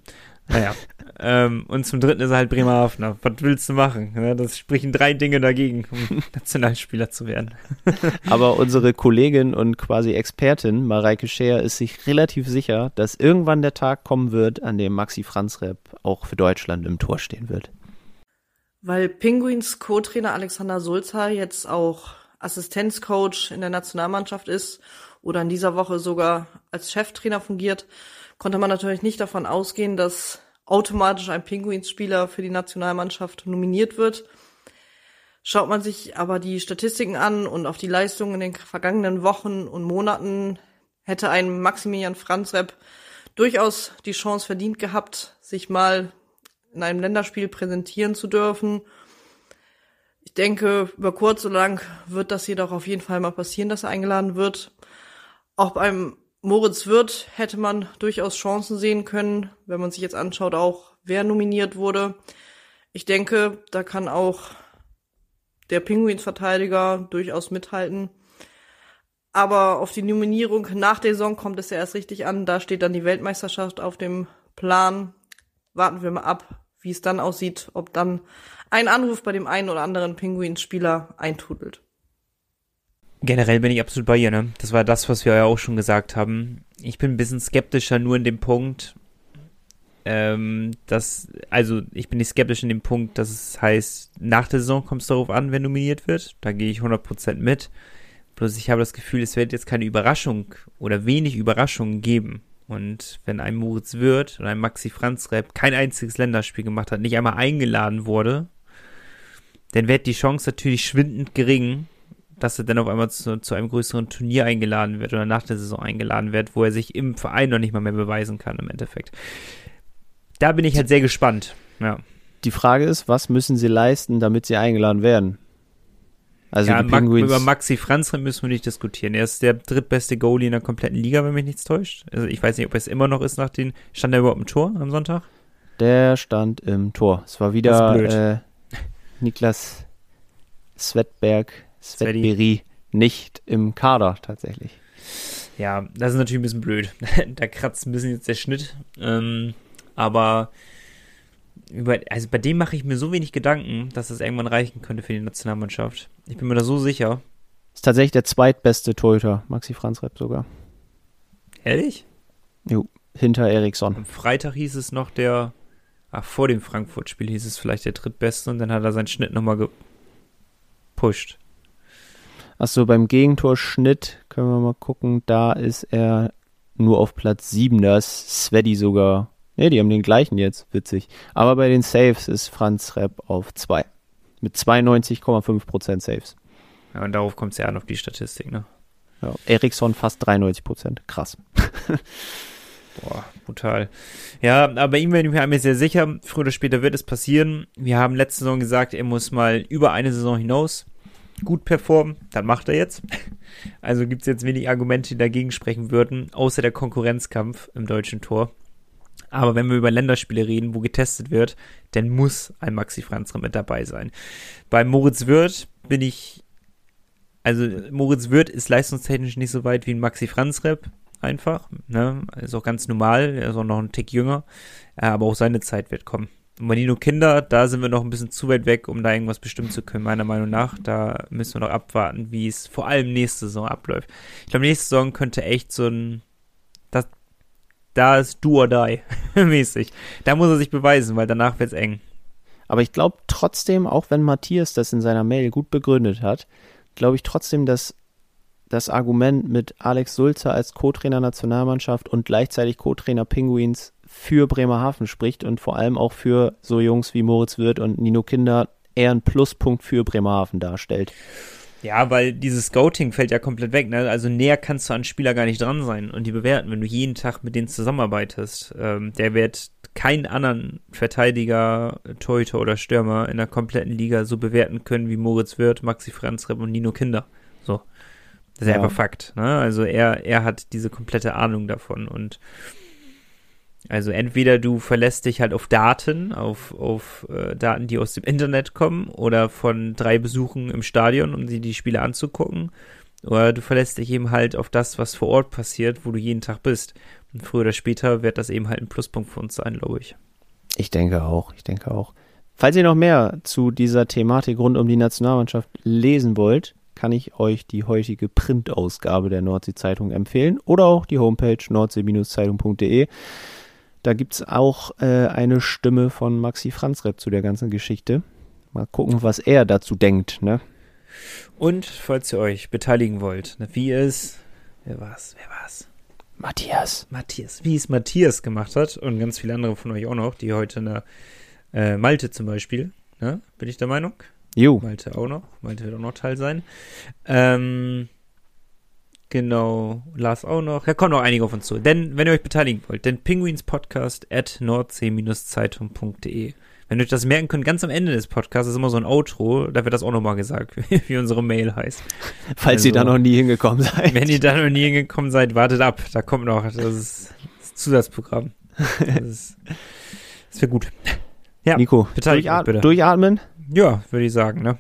Naja. ähm, und zum dritten ist er halt Bremerhavener. Was willst du machen? Das sprechen drei Dinge dagegen, um Nationalspieler zu werden. Aber unsere Kollegin und quasi Expertin Mareike Scheer ist sich relativ sicher, dass irgendwann der Tag kommen wird, an dem Maxi Franz Repp auch für Deutschland im Tor stehen wird. Weil Pinguins Co-Trainer Alexander Sulzer jetzt auch Assistenzcoach in der Nationalmannschaft ist oder in dieser Woche sogar als Cheftrainer fungiert, konnte man natürlich nicht davon ausgehen, dass automatisch ein Pinguins-Spieler für die Nationalmannschaft nominiert wird. Schaut man sich aber die Statistiken an und auf die Leistungen in den vergangenen Wochen und Monaten, hätte ein Maximilian Franz Repp durchaus die Chance verdient gehabt, sich mal in einem Länderspiel präsentieren zu dürfen. Ich denke, über kurz oder lang wird das jedoch auf jeden Fall mal passieren, dass er eingeladen wird. Auch beim Moritz Wirth hätte man durchaus Chancen sehen können, wenn man sich jetzt anschaut, auch wer nominiert wurde. Ich denke, da kann auch der Pinguins-Verteidiger durchaus mithalten. Aber auf die Nominierung nach der Saison kommt es ja erst richtig an. Da steht dann die Weltmeisterschaft auf dem Plan. Warten wir mal ab, wie es dann aussieht, ob dann ein Anruf bei dem einen oder anderen Pinguins-Spieler eintudelt. Generell bin ich absolut bei ihr, ne? Das war das, was wir ja auch schon gesagt haben. Ich bin ein bisschen skeptischer nur in dem Punkt, ähm, dass, also ich bin nicht skeptisch in dem Punkt, dass es heißt, nach der Saison kommt es darauf an, wer nominiert wird. Da gehe ich 100% mit. Bloß ich habe das Gefühl, es wird jetzt keine Überraschung oder wenig Überraschungen geben. Und wenn ein Moritz Wirth oder ein Maxi Franz Rep kein einziges Länderspiel gemacht hat, nicht einmal eingeladen wurde, dann wird die Chance natürlich schwindend gering, dass er dann auf einmal zu, zu einem größeren Turnier eingeladen wird oder nach der Saison eingeladen wird, wo er sich im Verein noch nicht mal mehr beweisen kann im Endeffekt. Da bin ich halt sehr gespannt. Ja, Die Frage ist, was müssen sie leisten, damit sie eingeladen werden? Also ja die Ma Penguins, über Maxi Franz müssen wir nicht diskutieren. Er ist der drittbeste Goalie in der kompletten Liga, wenn mich nichts täuscht. Also ich weiß nicht, ob er es immer noch ist nach den. Stand er überhaupt im Tor am Sonntag? der stand im Tor. Es war wieder äh, Niklas Svetberg, Sveti. Svetberi nicht im Kader tatsächlich. Ja, das ist natürlich ein bisschen blöd. da kratzt ein bisschen jetzt der Schnitt. Ähm, aber über, also bei dem mache ich mir so wenig Gedanken, dass das irgendwann reichen könnte für die Nationalmannschaft. Ich bin mir da so sicher. Ist tatsächlich der zweitbeste Torhüter, Maxi Franz Repp sogar. Ehrlich? Hinter Eriksson. Am Freitag hieß es noch der, ach, vor dem Frankfurt-Spiel hieß es vielleicht der drittbeste und dann hat er seinen Schnitt nochmal gepusht. Achso, beim Gegentorschnitt können wir mal gucken. Da ist er nur auf Platz 7. Da ist Svedi sogar. Ne, die haben den gleichen jetzt. Witzig. Aber bei den Saves ist Franz Repp auf 2. Mit 92,5% Saves. Ja, und darauf kommt es ja an auf die Statistik, ne? Ja, Eriksson fast 93%. Krass. Boah, brutal. Ja, aber ihm bin ich mir einmal sehr sicher, früher oder später wird es passieren. Wir haben letzte Saison gesagt, er muss mal über eine Saison hinaus gut performen, dann macht er jetzt. Also gibt es jetzt wenig Argumente, die dagegen sprechen würden, außer der Konkurrenzkampf im deutschen Tor. Aber wenn wir über Länderspiele reden, wo getestet wird, dann muss ein Maxi Franzre mit dabei sein. Bei Moritz Wirth bin ich, also Moritz Wirth ist leistungstechnisch nicht so weit wie ein Maxi Franzrep, einfach. Ne? Ist auch ganz normal, er ist auch noch ein Tick jünger, aber auch seine Zeit wird kommen. Und bei Nino Kinder, da sind wir noch ein bisschen zu weit weg, um da irgendwas bestimmen zu können, meiner Meinung nach. Da müssen wir noch abwarten, wie es vor allem nächste Saison abläuft. Ich glaube, nächste Saison könnte echt so ein, das, da ist do or die mäßig. Da muss er sich beweisen, weil danach wird's eng. Aber ich glaube trotzdem, auch wenn Matthias das in seiner Mail gut begründet hat, glaube ich trotzdem, dass das Argument mit Alex Sulzer als Co-Trainer Nationalmannschaft und gleichzeitig Co-Trainer Pinguins für Bremerhaven spricht und vor allem auch für so Jungs wie Moritz Wirth und Nino Kinder eher ein Pluspunkt für Bremerhaven darstellt. Ja, weil dieses Scouting fällt ja komplett weg. Ne? Also näher kannst du an Spieler gar nicht dran sein und die bewerten, wenn du jeden Tag mit denen zusammenarbeitest. Ähm, der wird keinen anderen Verteidiger, Torhüter oder Stürmer in der kompletten Liga so bewerten können wie Moritz Wirth, Maxi Franzreb und Nino Kinder. So. Das ist ja. einfach Fakt. Ne? Also er, er hat diese komplette Ahnung davon und also entweder du verlässt dich halt auf Daten, auf, auf äh, Daten, die aus dem Internet kommen oder von drei Besuchen im Stadion, um sie die Spiele anzugucken. Oder du verlässt dich eben halt auf das, was vor Ort passiert, wo du jeden Tag bist. Und früher oder später wird das eben halt ein Pluspunkt für uns sein, glaube ich. Ich denke auch, ich denke auch. Falls ihr noch mehr zu dieser Thematik rund um die Nationalmannschaft lesen wollt, kann ich euch die heutige Printausgabe der Nordsee-Zeitung empfehlen oder auch die Homepage nordsee-zeitung.de. Da gibt es auch äh, eine Stimme von Maxi Franzrep zu der ganzen Geschichte. Mal gucken, was er dazu denkt, ne? Und falls ihr euch beteiligen wollt, ne, wie es, wer war's, wer war's? Matthias. Matthias, wie es Matthias gemacht hat und ganz viele andere von euch auch noch, die heute in der äh, Malte zum Beispiel, ne? Bin ich der Meinung? Jo. Malte auch noch. Malte wird auch noch Teil sein. Ähm, Genau, Lars auch noch. Ja, kommen noch einige auf uns zu. Denn, wenn ihr euch beteiligen wollt, denn Penguinspodcast at nordsee-zeitung.de. Wenn ihr euch das merken könnt, ganz am Ende des Podcasts ist immer so ein Outro, da wird das auch nochmal gesagt, wie unsere Mail heißt. Falls also, ihr da noch nie hingekommen seid. Wenn ihr da noch nie hingekommen seid, wartet ab. Da kommt noch, das ist das Zusatzprogramm. Das, das wäre gut. Ja, Nico, durchat bitte. durchatmen? Ja, würde ich sagen, ne?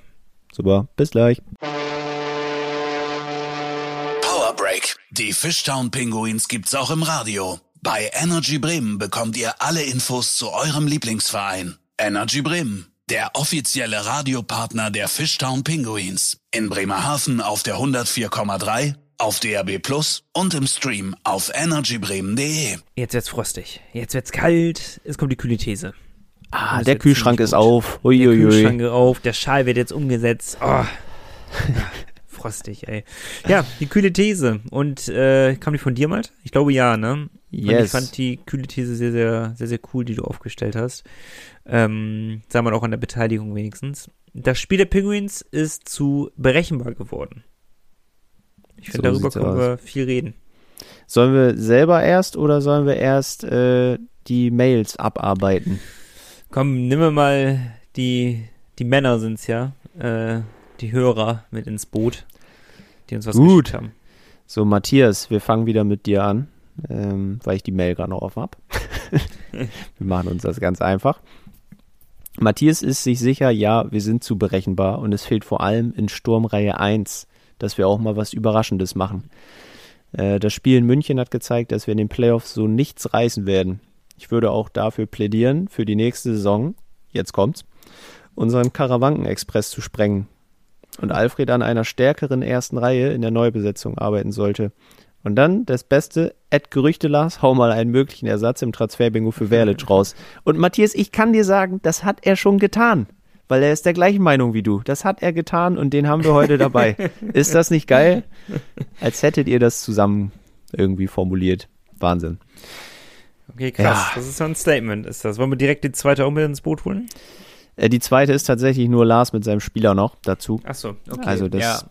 Super, bis gleich. Die Fishtown Pinguins gibt's auch im Radio. Bei Energy Bremen bekommt ihr alle Infos zu eurem Lieblingsverein. Energy Bremen, der offizielle Radiopartner der Fishtown Pinguins. In Bremerhaven auf der 104,3, auf DAB Plus und im Stream auf energybremen.de. Jetzt wird's frostig. Jetzt wird's kalt. Es kommt die kühle These. Ah, der Kühlschrank ist auf. Uiuiui. Der Kühlschrank ist auf. Der Schal wird jetzt umgesetzt. Oh. frostig, ey. Ja, die kühle These. Und äh, kam die von dir mal? Ich glaube ja, ne? Yes. Und ich fand die kühle These sehr, sehr, sehr, sehr cool, die du aufgestellt hast. Ähm, sagen wir auch an der Beteiligung wenigstens. Das Spiel der Penguins ist zu berechenbar geworden. Ich finde, so darüber können wir viel reden. Sollen wir selber erst oder sollen wir erst äh, die Mails abarbeiten? Komm, nimm wir mal die, die Männer sind's ja, äh, die Hörer mit ins Boot die uns was Gut. haben. So, Matthias, wir fangen wieder mit dir an, ähm, weil ich die Mail gerade noch offen habe. wir machen uns das ganz einfach. Matthias ist sich sicher, ja, wir sind zu berechenbar und es fehlt vor allem in Sturmreihe 1, dass wir auch mal was Überraschendes machen. Äh, das Spiel in München hat gezeigt, dass wir in den Playoffs so nichts reißen werden. Ich würde auch dafür plädieren, für die nächste Saison, jetzt kommt's, unseren Karawanken-Express zu sprengen und Alfred an einer stärkeren ersten Reihe in der Neubesetzung arbeiten sollte. Und dann das Beste, Ed Gerüchte Lars, hau mal einen möglichen Ersatz im Transferbingo für Werlic raus. Und Matthias, ich kann dir sagen, das hat er schon getan. Weil er ist der gleichen Meinung wie du. Das hat er getan und den haben wir heute dabei. ist das nicht geil? Als hättet ihr das zusammen irgendwie formuliert. Wahnsinn. Okay, krass. Ja. Das ist so ein Statement, ist das. Wollen wir direkt die zweite mit ins Boot holen? Äh, die zweite ist tatsächlich nur Lars mit seinem Spieler noch dazu. Ach so, okay. Also das ja.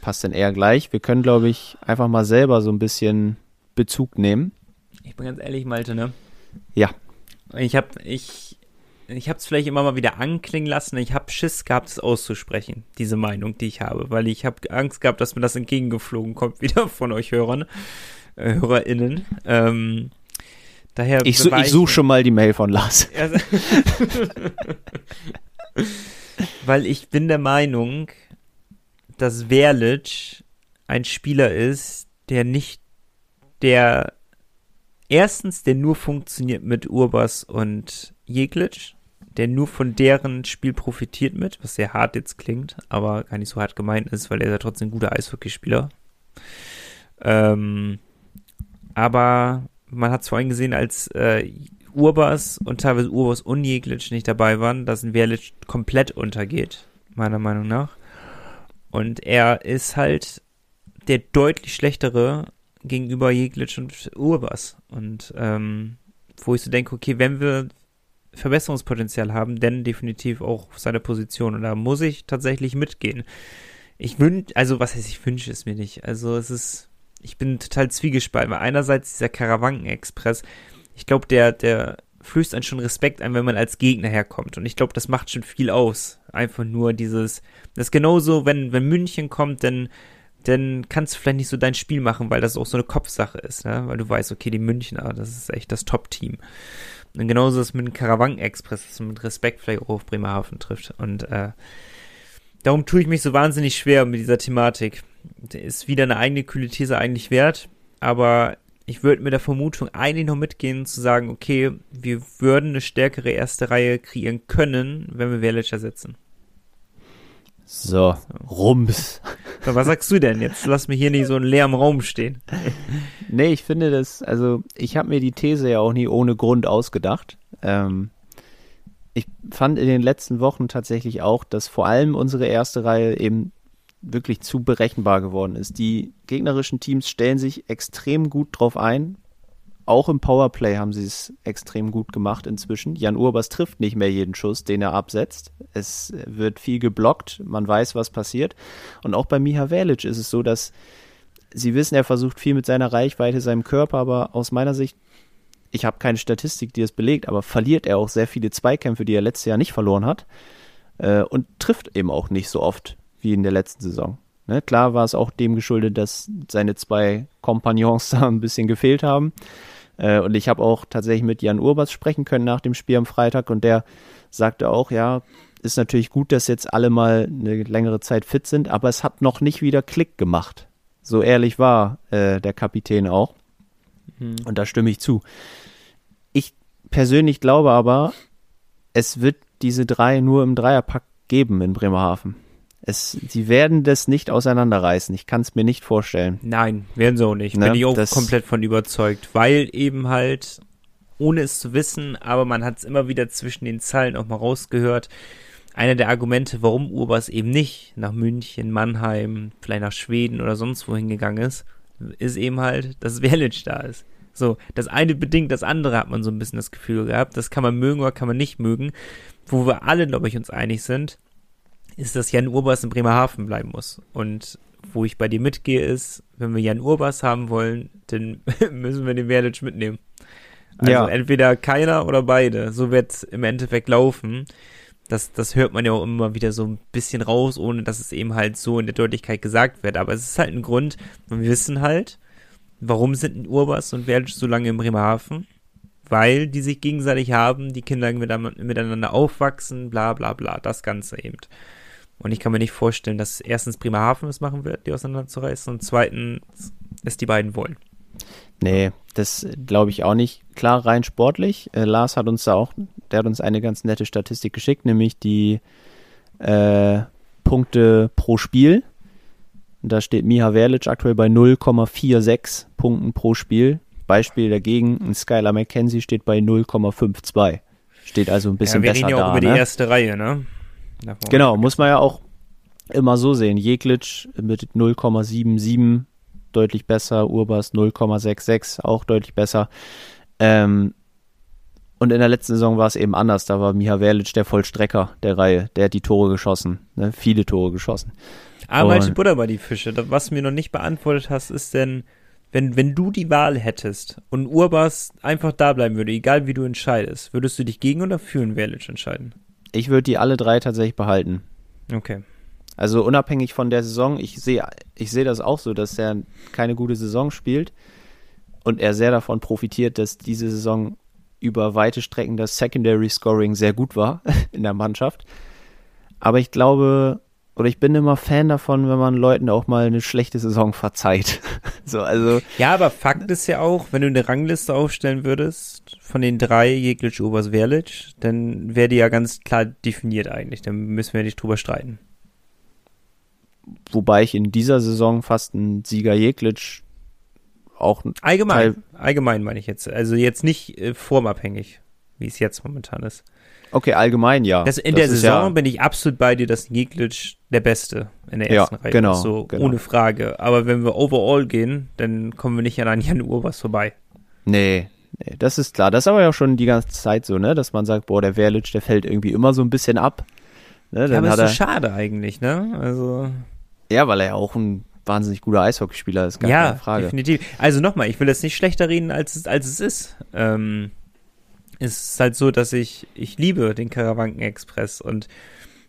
passt dann eher gleich. Wir können, glaube ich, einfach mal selber so ein bisschen Bezug nehmen. Ich bin ganz ehrlich, Malte, ne? Ja. Ich habe, ich ich habe es vielleicht immer mal wieder anklingen lassen. Ich habe Schiss gehabt, es auszusprechen, diese Meinung, die ich habe, weil ich habe Angst gehabt, dass mir das entgegengeflogen kommt, wieder von euch Hörern, äh, HörerInnen. Ähm, daher ich, ich suche schon mal die Mail von Lars. Also, weil ich bin der Meinung, dass Verlic ein Spieler ist, der nicht der erstens, der nur funktioniert mit Urbas und Jeglitsch, der nur von deren Spiel profitiert mit, was sehr hart jetzt klingt, aber gar nicht so hart gemeint ist, weil er ist ja trotzdem ein guter Eishockeyspieler. Ähm, aber man hat es vorhin gesehen, als äh, Urbas und teilweise Urbas und Jeglitsch nicht dabei waren, dass ein Verlic komplett untergeht, meiner Meinung nach. Und er ist halt der deutlich schlechtere gegenüber Jeglitsch und Urbas. Und ähm, wo ich so denke, okay, wenn wir Verbesserungspotenzial haben, denn definitiv auch seine Position. Und da muss ich tatsächlich mitgehen. Ich wünsche, also was heißt, ich wünsche es mir nicht. Also es ist, ich bin total zwiegespalten, weil einerseits dieser Karawanken-Express, ich glaube, der, der flößt einen schon Respekt ein, wenn man als Gegner herkommt. Und ich glaube, das macht schon viel aus. Einfach nur dieses, das ist genauso, wenn, wenn München kommt, dann dann kannst du vielleicht nicht so dein Spiel machen, weil das auch so eine Kopfsache ist, ne? weil du weißt, okay, die Münchner, das ist echt das Top-Team. Und genauso ist es mit dem Caravan Express, dass man mit Respekt vielleicht auch auf Bremerhaven trifft. Und äh, darum tue ich mich so wahnsinnig schwer mit dieser Thematik. Ist wieder eine eigene kühle These eigentlich wert, aber ich würde mit der Vermutung eigentlich noch mitgehen, zu sagen, okay, wir würden eine stärkere erste Reihe kreieren können, wenn wir Verlic ersetzen. So, Rums. Was sagst du denn jetzt? Lass mich hier nicht so in leerem Raum stehen. Nee, ich finde das, also ich habe mir die These ja auch nie ohne Grund ausgedacht. Ähm, ich fand in den letzten Wochen tatsächlich auch, dass vor allem unsere erste Reihe eben wirklich zu berechenbar geworden ist. Die gegnerischen Teams stellen sich extrem gut drauf ein, auch im Powerplay haben sie es extrem gut gemacht inzwischen. Jan Urbas trifft nicht mehr jeden Schuss, den er absetzt. Es wird viel geblockt, man weiß, was passiert. Und auch bei Miha Velic ist es so, dass sie wissen, er versucht viel mit seiner Reichweite, seinem Körper, aber aus meiner Sicht, ich habe keine Statistik, die es belegt, aber verliert er auch sehr viele Zweikämpfe, die er letztes Jahr nicht verloren hat. Äh, und trifft eben auch nicht so oft wie in der letzten Saison. Ne, klar war es auch dem geschuldet, dass seine zwei Kompagnons da ein bisschen gefehlt haben. Äh, und ich habe auch tatsächlich mit Jan Urbas sprechen können nach dem Spiel am Freitag und der sagte auch, ja, ist natürlich gut, dass jetzt alle mal eine längere Zeit fit sind, aber es hat noch nicht wieder Klick gemacht. So ehrlich war äh, der Kapitän auch. Mhm. Und da stimme ich zu. Ich persönlich glaube aber, es wird diese drei nur im Dreierpack geben in Bremerhaven. Es, sie werden das nicht auseinanderreißen. Ich kann es mir nicht vorstellen. Nein, werden sie auch nicht. Ne? Bin ich auch komplett von überzeugt, weil eben halt, ohne es zu wissen, aber man hat es immer wieder zwischen den Zeilen auch mal rausgehört. Einer der Argumente, warum Urbas eben nicht nach München, Mannheim, vielleicht nach Schweden oder sonst wohin gegangen ist, ist eben halt, dass Verlic da ist. So, das eine bedingt das andere, hat man so ein bisschen das Gefühl gehabt. Das kann man mögen oder kann man nicht mögen. Wo wir alle, glaube ich, uns einig sind, ist, dass Jan Urbas in Bremerhaven bleiben muss. Und wo ich bei dir mitgehe, ist, wenn wir Jan Urbas haben wollen, dann müssen wir den Verlic mitnehmen. Also ja. entweder keiner oder beide. So wird es im Endeffekt laufen. Das, das hört man ja auch immer wieder so ein bisschen raus, ohne dass es eben halt so in der Deutlichkeit gesagt wird. Aber es ist halt ein Grund, wir wissen halt, warum sind Urbas und Verlic so lange in Bremerhaven? Weil die sich gegenseitig haben, die Kinder miteinander aufwachsen, bla bla bla, das Ganze eben. Und ich kann mir nicht vorstellen, dass erstens Bremerhaven es machen wird, die auseinanderzureißen, und zweitens es die beiden wollen. Nee, das glaube ich auch nicht. Klar, rein sportlich. Äh, Lars hat uns da auch, der hat uns eine ganz nette Statistik geschickt, nämlich die äh, Punkte pro Spiel. da steht Miha Verlic aktuell bei 0,46 Punkten pro Spiel. Beispiel dagegen, ein Skylar McKenzie steht bei 0,52. Steht also ein bisschen ja, wir besser da. Wir reden ja auch über ne? die erste Reihe, ne? Genau, muss man ja auch immer so sehen. Jeglitsch mit 0,77 deutlich besser, Urbas 0,66 auch deutlich besser. Ähm, und in der letzten Saison war es eben anders. Da war Miha Verlic der Vollstrecker der Reihe. Der hat die Tore geschossen. Ne? Viele Tore geschossen. Aber ah, Butter bei die Fische. Was du mir noch nicht beantwortet hast, ist denn, wenn, wenn du die Wahl hättest und Urbas einfach da bleiben würde, egal wie du entscheidest, würdest du dich gegen oder für einen Verlic entscheiden? Ich würde die alle drei tatsächlich behalten. Okay. Also unabhängig von der Saison, ich sehe ich sehe das auch so, dass er keine gute Saison spielt und er sehr davon profitiert, dass diese Saison über weite Strecken das Secondary Scoring sehr gut war in der Mannschaft. Aber ich glaube, oder ich bin immer Fan davon, wenn man Leuten auch mal eine schlechte Saison verzeiht. so, also. Ja, aber Fakt ist ja auch, wenn du eine Rangliste aufstellen würdest, von den drei, Jeglic, Obers, Verlic, dann wäre die ja ganz klar definiert eigentlich. Dann müssen wir nicht drüber streiten. Wobei ich in dieser Saison fast einen Sieger Jeglic auch. Allgemein, allgemein meine ich jetzt. Also jetzt nicht äh, formabhängig, wie es jetzt momentan ist. Okay, allgemein ja. Das, in das der Saison ja, bin ich absolut bei dir, dass Jeglic der Beste in der ersten ja, Reihe genau, ist. So, genau. ohne Frage. Aber wenn wir overall gehen, dann kommen wir nicht an Jan Urbas vorbei. Nee, nee, das ist klar. Das ist aber ja schon die ganze Zeit so, ne, dass man sagt, boah, der Verlic, der fällt irgendwie immer so ein bisschen ab. Ne, ja, aber ist so schade eigentlich, ne? Also. Ja, weil er ja auch ein wahnsinnig guter Eishockeyspieler ist, gar ja, keine Frage. definitiv. Also nochmal, ich will das nicht schlechter reden, als es, als es ist. Ähm, es ist halt so, dass ich, ich liebe den Karawanken-Express und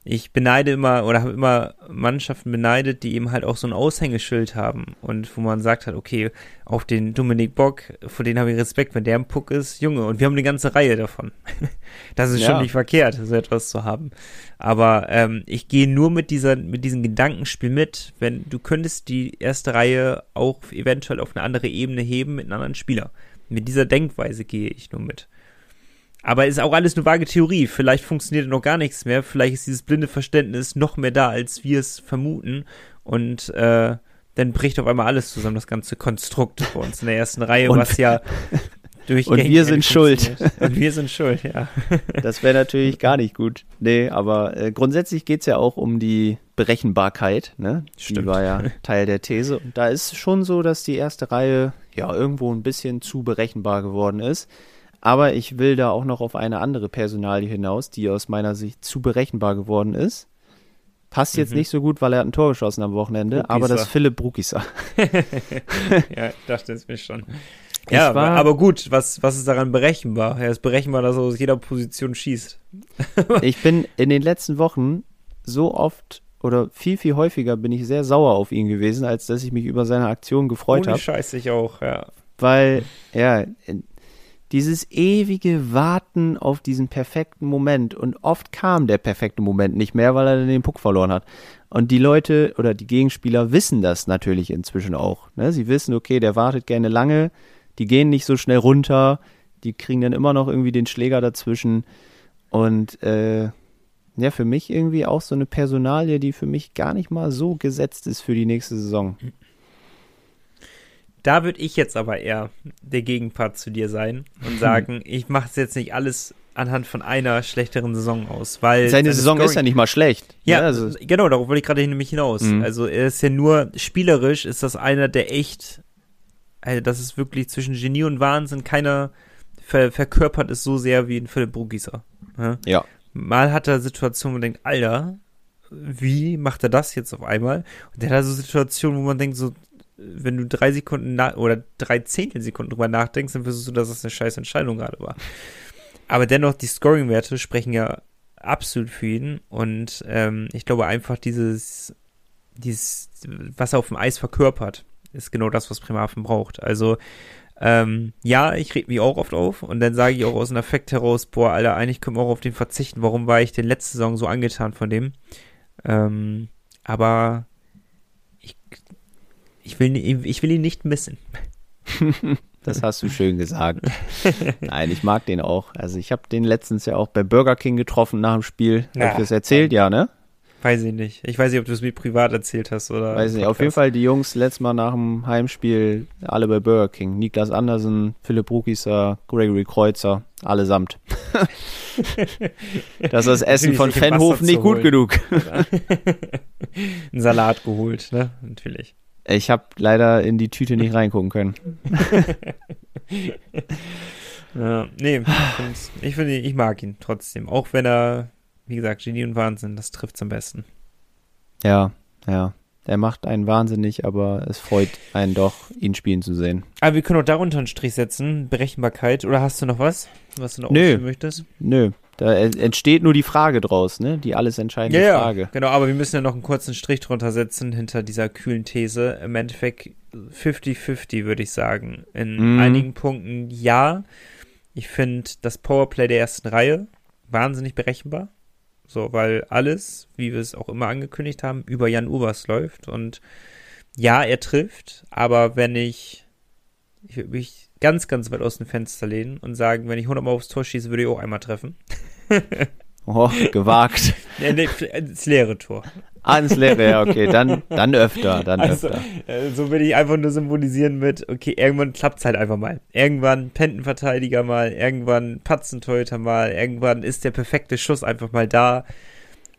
ich beneide immer oder habe immer Mannschaften beneidet, die eben halt auch so ein Aushängeschild haben und wo man sagt halt, okay, auf den Dominik Bock, vor den habe ich Respekt, wenn der im Puck ist, Junge, und wir haben eine ganze Reihe davon. das ist Ja. schon nicht verkehrt, so etwas zu haben. Aber ähm, ich gehe nur mit dieser, mit diesem Gedankenspiel mit, wenn du könntest die erste Reihe auch eventuell auf eine andere Ebene heben mit einem anderen Spieler. Mit dieser Denkweise gehe ich nur mit. Aber ist auch alles nur vage Theorie. Vielleicht funktioniert noch gar nichts mehr. Vielleicht ist dieses blinde Verständnis noch mehr da, als wir es vermuten. Und äh, dann bricht auf einmal alles zusammen, das ganze Konstrukt bei uns in der ersten Reihe, Und- was ja durch Und wir sind schuld. Und wir sind schuld, ja. Das wäre natürlich gar nicht gut. Nee, aber äh, grundsätzlich geht's ja auch um die Berechenbarkeit, ne? Die Stimmt. war ja Teil der These. Und da ist schon so, dass die erste Reihe ja irgendwo ein bisschen zu berechenbar geworden ist. Aber ich will da auch noch auf eine andere Personalie hinaus, die aus meiner Sicht zu berechenbar geworden ist. Passt jetzt Mhm. nicht so gut, weil er hat ein Tor geschossen am Wochenende, aber das Brukisa. ist Philipp Brukisa. ja, ich dachte es mir schon. Ich Ja, aber, war- aber gut, was, was ist daran berechenbar? Er ist berechenbar, dass er aus jeder Position schießt. Ich bin in den letzten Wochen so oft oder viel, viel häufiger bin ich sehr sauer auf ihn gewesen, als dass ich mich über seine Aktion gefreut habe. Scheiß ich auch, ja. Weil, ja, dieses ewige Warten auf diesen perfekten Moment und oft kam der perfekte Moment nicht mehr, weil er dann den Puck verloren hat. Und die Leute oder die Gegenspieler wissen das natürlich inzwischen auch. Ne? Sie wissen, okay, der wartet gerne lange, die gehen nicht so schnell runter, die kriegen dann immer noch irgendwie den Schläger dazwischen. Und äh, ja, für mich irgendwie auch so eine Personalie, die für mich gar nicht mal so gesetzt ist für die nächste Saison. Da würde ich jetzt aber eher der Gegenpart zu dir sein und sagen, ich mache es jetzt nicht alles anhand von einer schlechteren Saison aus, weil Seine Saison ist ja nicht mal schlecht. Ja, ne? also, genau, darauf wollte ich gerade nämlich hinaus. Mhm. Also er ist ja nur spielerisch, ist das einer, der echt, also das ist wirklich zwischen Genie und Wahnsinn, keiner ver verkörpert es so sehr wie ein Philipp Brugieser. Ja? ja. Mal hat er Situationen, wo man denkt, Alter, wie macht er das jetzt auf einmal? Und der hat so Situationen, wo man denkt, so, wenn du drei Sekunden oder drei Zehntelsekunden drüber nachdenkst, dann wirst du, dass das eine scheiß Entscheidung gerade war. Aber dennoch, die Scoring-Werte sprechen ja absolut für ihn. Und ähm, ich glaube einfach, dieses, dieses, was er auf dem Eis verkörpert, ist genau das, was Bremerhaven braucht. Also, ähm, ja, ich reg mich auch oft auf und dann sage ich auch aus dem Affekt heraus, boah, Alter, eigentlich können wir auch auf den verzichten. Warum war ich denn letzte Saison so angetan von dem? Ähm, aber ich, ich, will, ich will ihn nicht missen. Das hast du schön gesagt. Nein, ich mag den auch. Also ich habe den letztens ja auch bei Burger King getroffen nach dem Spiel. Ja. Hab ich das erzählt? Ja, ne? Weiß ich nicht. Ich weiß nicht, ob du es mir privat erzählt hast oder. Weiß nicht. Auf jeden Fall die Jungs letztes Mal nach dem Heimspiel alle bei Burger King. Niklas Andersen, Philipp Rukisa, Gregory Kreuzer, allesamt. das ist das Essen von Wasser nicht gut genug. Einen Salat geholt, ne? Natürlich. Ich habe leider in die Tüte nicht reingucken können. Ja, nee, ich finde, ich mag ihn trotzdem. Auch wenn er, wie gesagt, Genie und Wahnsinn, das trifft's am besten. Ja, ja. Er macht einen wahnsinnig, aber es freut einen doch, ihn spielen zu sehen. Aber wir können auch darunter einen Strich setzen. Berechenbarkeit. Oder hast du noch was, was du noch Nö. möchtest? Nö, da entsteht nur die Frage draus, ne? Die alles entscheidende Ja, Frage. ja, genau. Aber wir müssen ja noch einen kurzen Strich drunter setzen hinter dieser kühlen These. Im Endeffekt 50-50, würde ich sagen. In Mhm. einigen Punkten ja. Ich finde das Powerplay der ersten Reihe wahnsinnig berechenbar. So, weil alles, wie wir es auch immer angekündigt haben, über Jan Ubers läuft. Und ja, er trifft, aber wenn ich, ich mich ganz, ganz weit aus dem Fenster lehnen und sagen, wenn ich 100 Mal aufs Tor schieße, würde ich auch einmal treffen. Oh, gewagt. Ja, nee, das leere Tor. Ans Leere, ja, okay, dann, dann öfter, dann Also, öfter. äh, so will ich einfach nur symbolisieren mit, okay, irgendwann klappt's halt einfach mal. Irgendwann pennt ein Verteidiger mal, irgendwann patzt ein Torhüter mal, irgendwann ist der perfekte Schuss einfach mal da.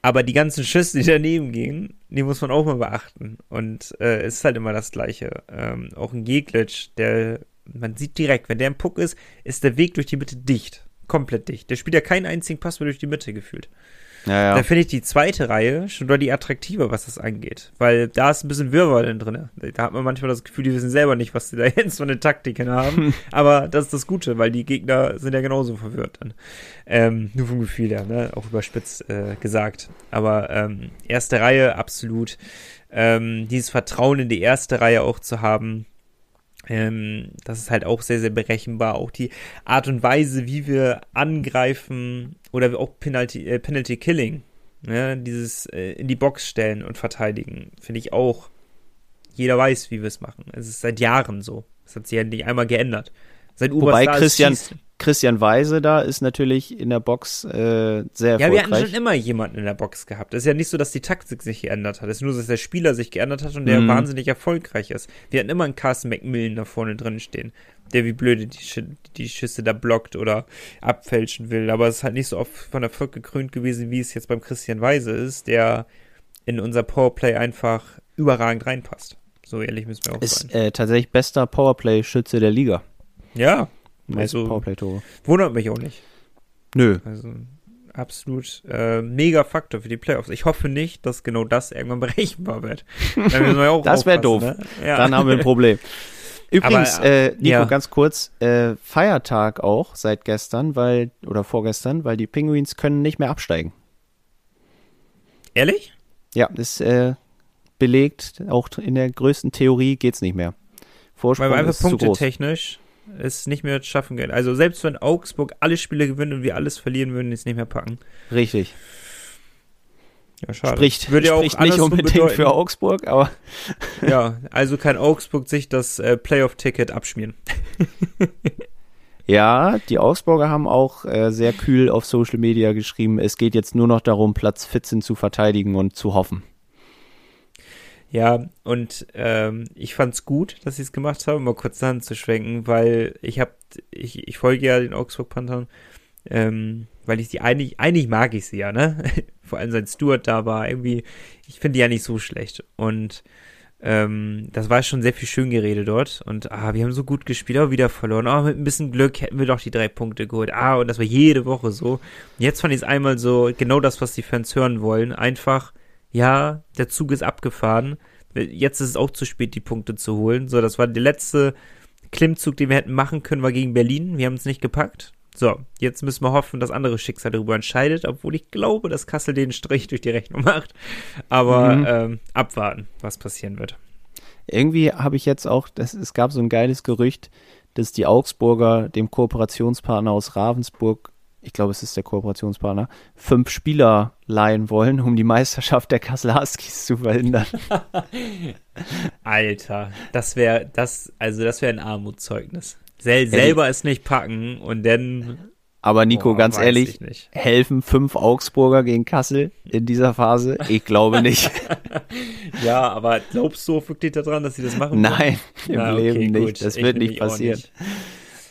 Aber die ganzen Schüsse, die daneben gehen, die muss man auch mal beachten. Und äh, es ist halt immer das Gleiche. Ähm, auch ein Jeglitsch, der, man sieht direkt, wenn der im Puck ist, ist der Weg durch die Mitte dicht. Komplett dicht. Der spielt ja keinen einzigen Pass mehr durch die Mitte gefühlt. Ja, Da ja. finde ich die zweite Reihe schon deutlich attraktiver, was das angeht. Weil da ist ein bisschen Wirrwarr drin. Da hat man manchmal das Gefühl, die wissen selber nicht, was sie da jetzt für eine Taktiken haben. Aber das ist das Gute, weil die Gegner sind ja genauso verwirrt dann. Ähm, nur vom Gefühl her, ne? auch überspitzt äh, gesagt. Aber ähm, erste Reihe absolut. Ähm, dieses Vertrauen in die erste Reihe auch zu haben, ähm, das ist halt auch sehr, sehr berechenbar. Auch die Art und Weise, wie wir angreifen oder auch Penalty, äh, Penalty Killing, ne? dieses äh, in die Box stellen und verteidigen, finde ich auch. Jeder weiß, wie wir es machen. Es ist seit Jahren so. Es hat sich ja nicht einmal geändert. Ubers Wobei ist, Christian, Christian Weise da ist natürlich in der Box äh, sehr Ja, wir hatten erfolgreich. schon immer jemanden in der Box gehabt. Es ist ja nicht so, dass die Taktik sich geändert hat. Es ist nur, dass der Spieler sich geändert hat und der Mhm. wahnsinnig erfolgreich ist. Wir hatten immer einen Carsten McMillan da vorne drin stehen, der wie blöde die, Sch die Schüsse da blockt oder abfälschen will. Aber es ist halt nicht so oft von Erfolg gekrönt gewesen, wie es jetzt beim Christian Weise ist, der in unser Powerplay einfach überragend reinpasst. So ehrlich müssen wir auch ist sein. äh, tatsächlich bester Powerplay-Schütze der Liga. Ja, Meiste Also- Powerplay-Tore. wundert mich auch nicht. Nö. Also absolut äh, mega Faktor für die Playoffs. Ich hoffe nicht, dass genau das irgendwann berechenbar wird. Wir Das wär aufpassen, Ne? Ja. Dann haben wir ein Problem. Übrigens, Aber, äh, Nico, ja. ganz kurz, äh, Feiertag auch seit gestern, weil, oder vorgestern, weil die Penguins können nicht mehr absteigen. Ehrlich? Ja, ist äh, belegt, auch in der größten Theorie geht's nicht mehr. Vorsprung Weil wir einfach ist zu Punkte groß. technisch es nicht mehr schaffen können. Also selbst wenn Augsburg alle Spiele gewinnt und wir alles verlieren, würden die es nicht mehr packen. Richtig. Ja, schade. Spricht, Würde ja auch spricht nicht unbedingt bedeuten- für Augsburg, aber Ja, also kann Augsburg sich das äh, Playoff-Ticket abschmieren. ja, die Augsburger haben auch äh, sehr kühl auf Social Media geschrieben, es geht jetzt nur noch darum, Platz 14 zu verteidigen und zu hoffen. Ja, und ähm, ich fand's gut, dass sie es gemacht haben, mal kurz Hand zu schwenken, weil ich hab, ich, ich folge ja den Augsburg Panthern, ähm, weil ich die eigentlich, eigentlich mag ich sie ja, ne? Vor allem seit Stuart da war, irgendwie, ich finde die ja nicht so schlecht. Und ähm, das war schon sehr viel Schöngerede dort. Und ah, wir haben so gut gespielt, aber wieder verloren. Ah, mit ein bisschen Glück hätten wir doch die drei Punkte geholt. Ah, und das war jede Woche so. Und jetzt fand ich es einmal so, genau das, was die Fans hören wollen. Einfach, ja, der Zug ist abgefahren. Jetzt ist es auch zu spät, die Punkte zu holen. So, das war der letzte Klimmzug, den wir hätten machen können, war gegen Berlin. Wir haben es nicht gepackt. So, jetzt müssen wir hoffen, dass andere Schicksal darüber entscheidet, obwohl ich glaube, dass Kassel den Strich durch die Rechnung macht. Aber Mhm. ähm, abwarten, was passieren wird. Irgendwie habe ich jetzt auch, das, es gab so ein geiles Gerücht, dass die Augsburger dem Kooperationspartner aus Ravensburg, ich glaube, es ist der Kooperationspartner, fünf Spieler leihen wollen, um die Meisterschaft der Kassel Huskies zu verhindern. Alter, das wäre das, also das wäre ein Armutszeugnis. Sel selber es nicht packen und dann. Aber Nico, Boah, ganz ehrlich, helfen fünf Augsburger gegen Kassel in dieser Phase? Ich glaube nicht. Ja, aber glaubst du wirklich daran, dass sie das machen? Nein, im Na, okay, Leben gut. nicht. Das Ich wird nicht passieren. nicht.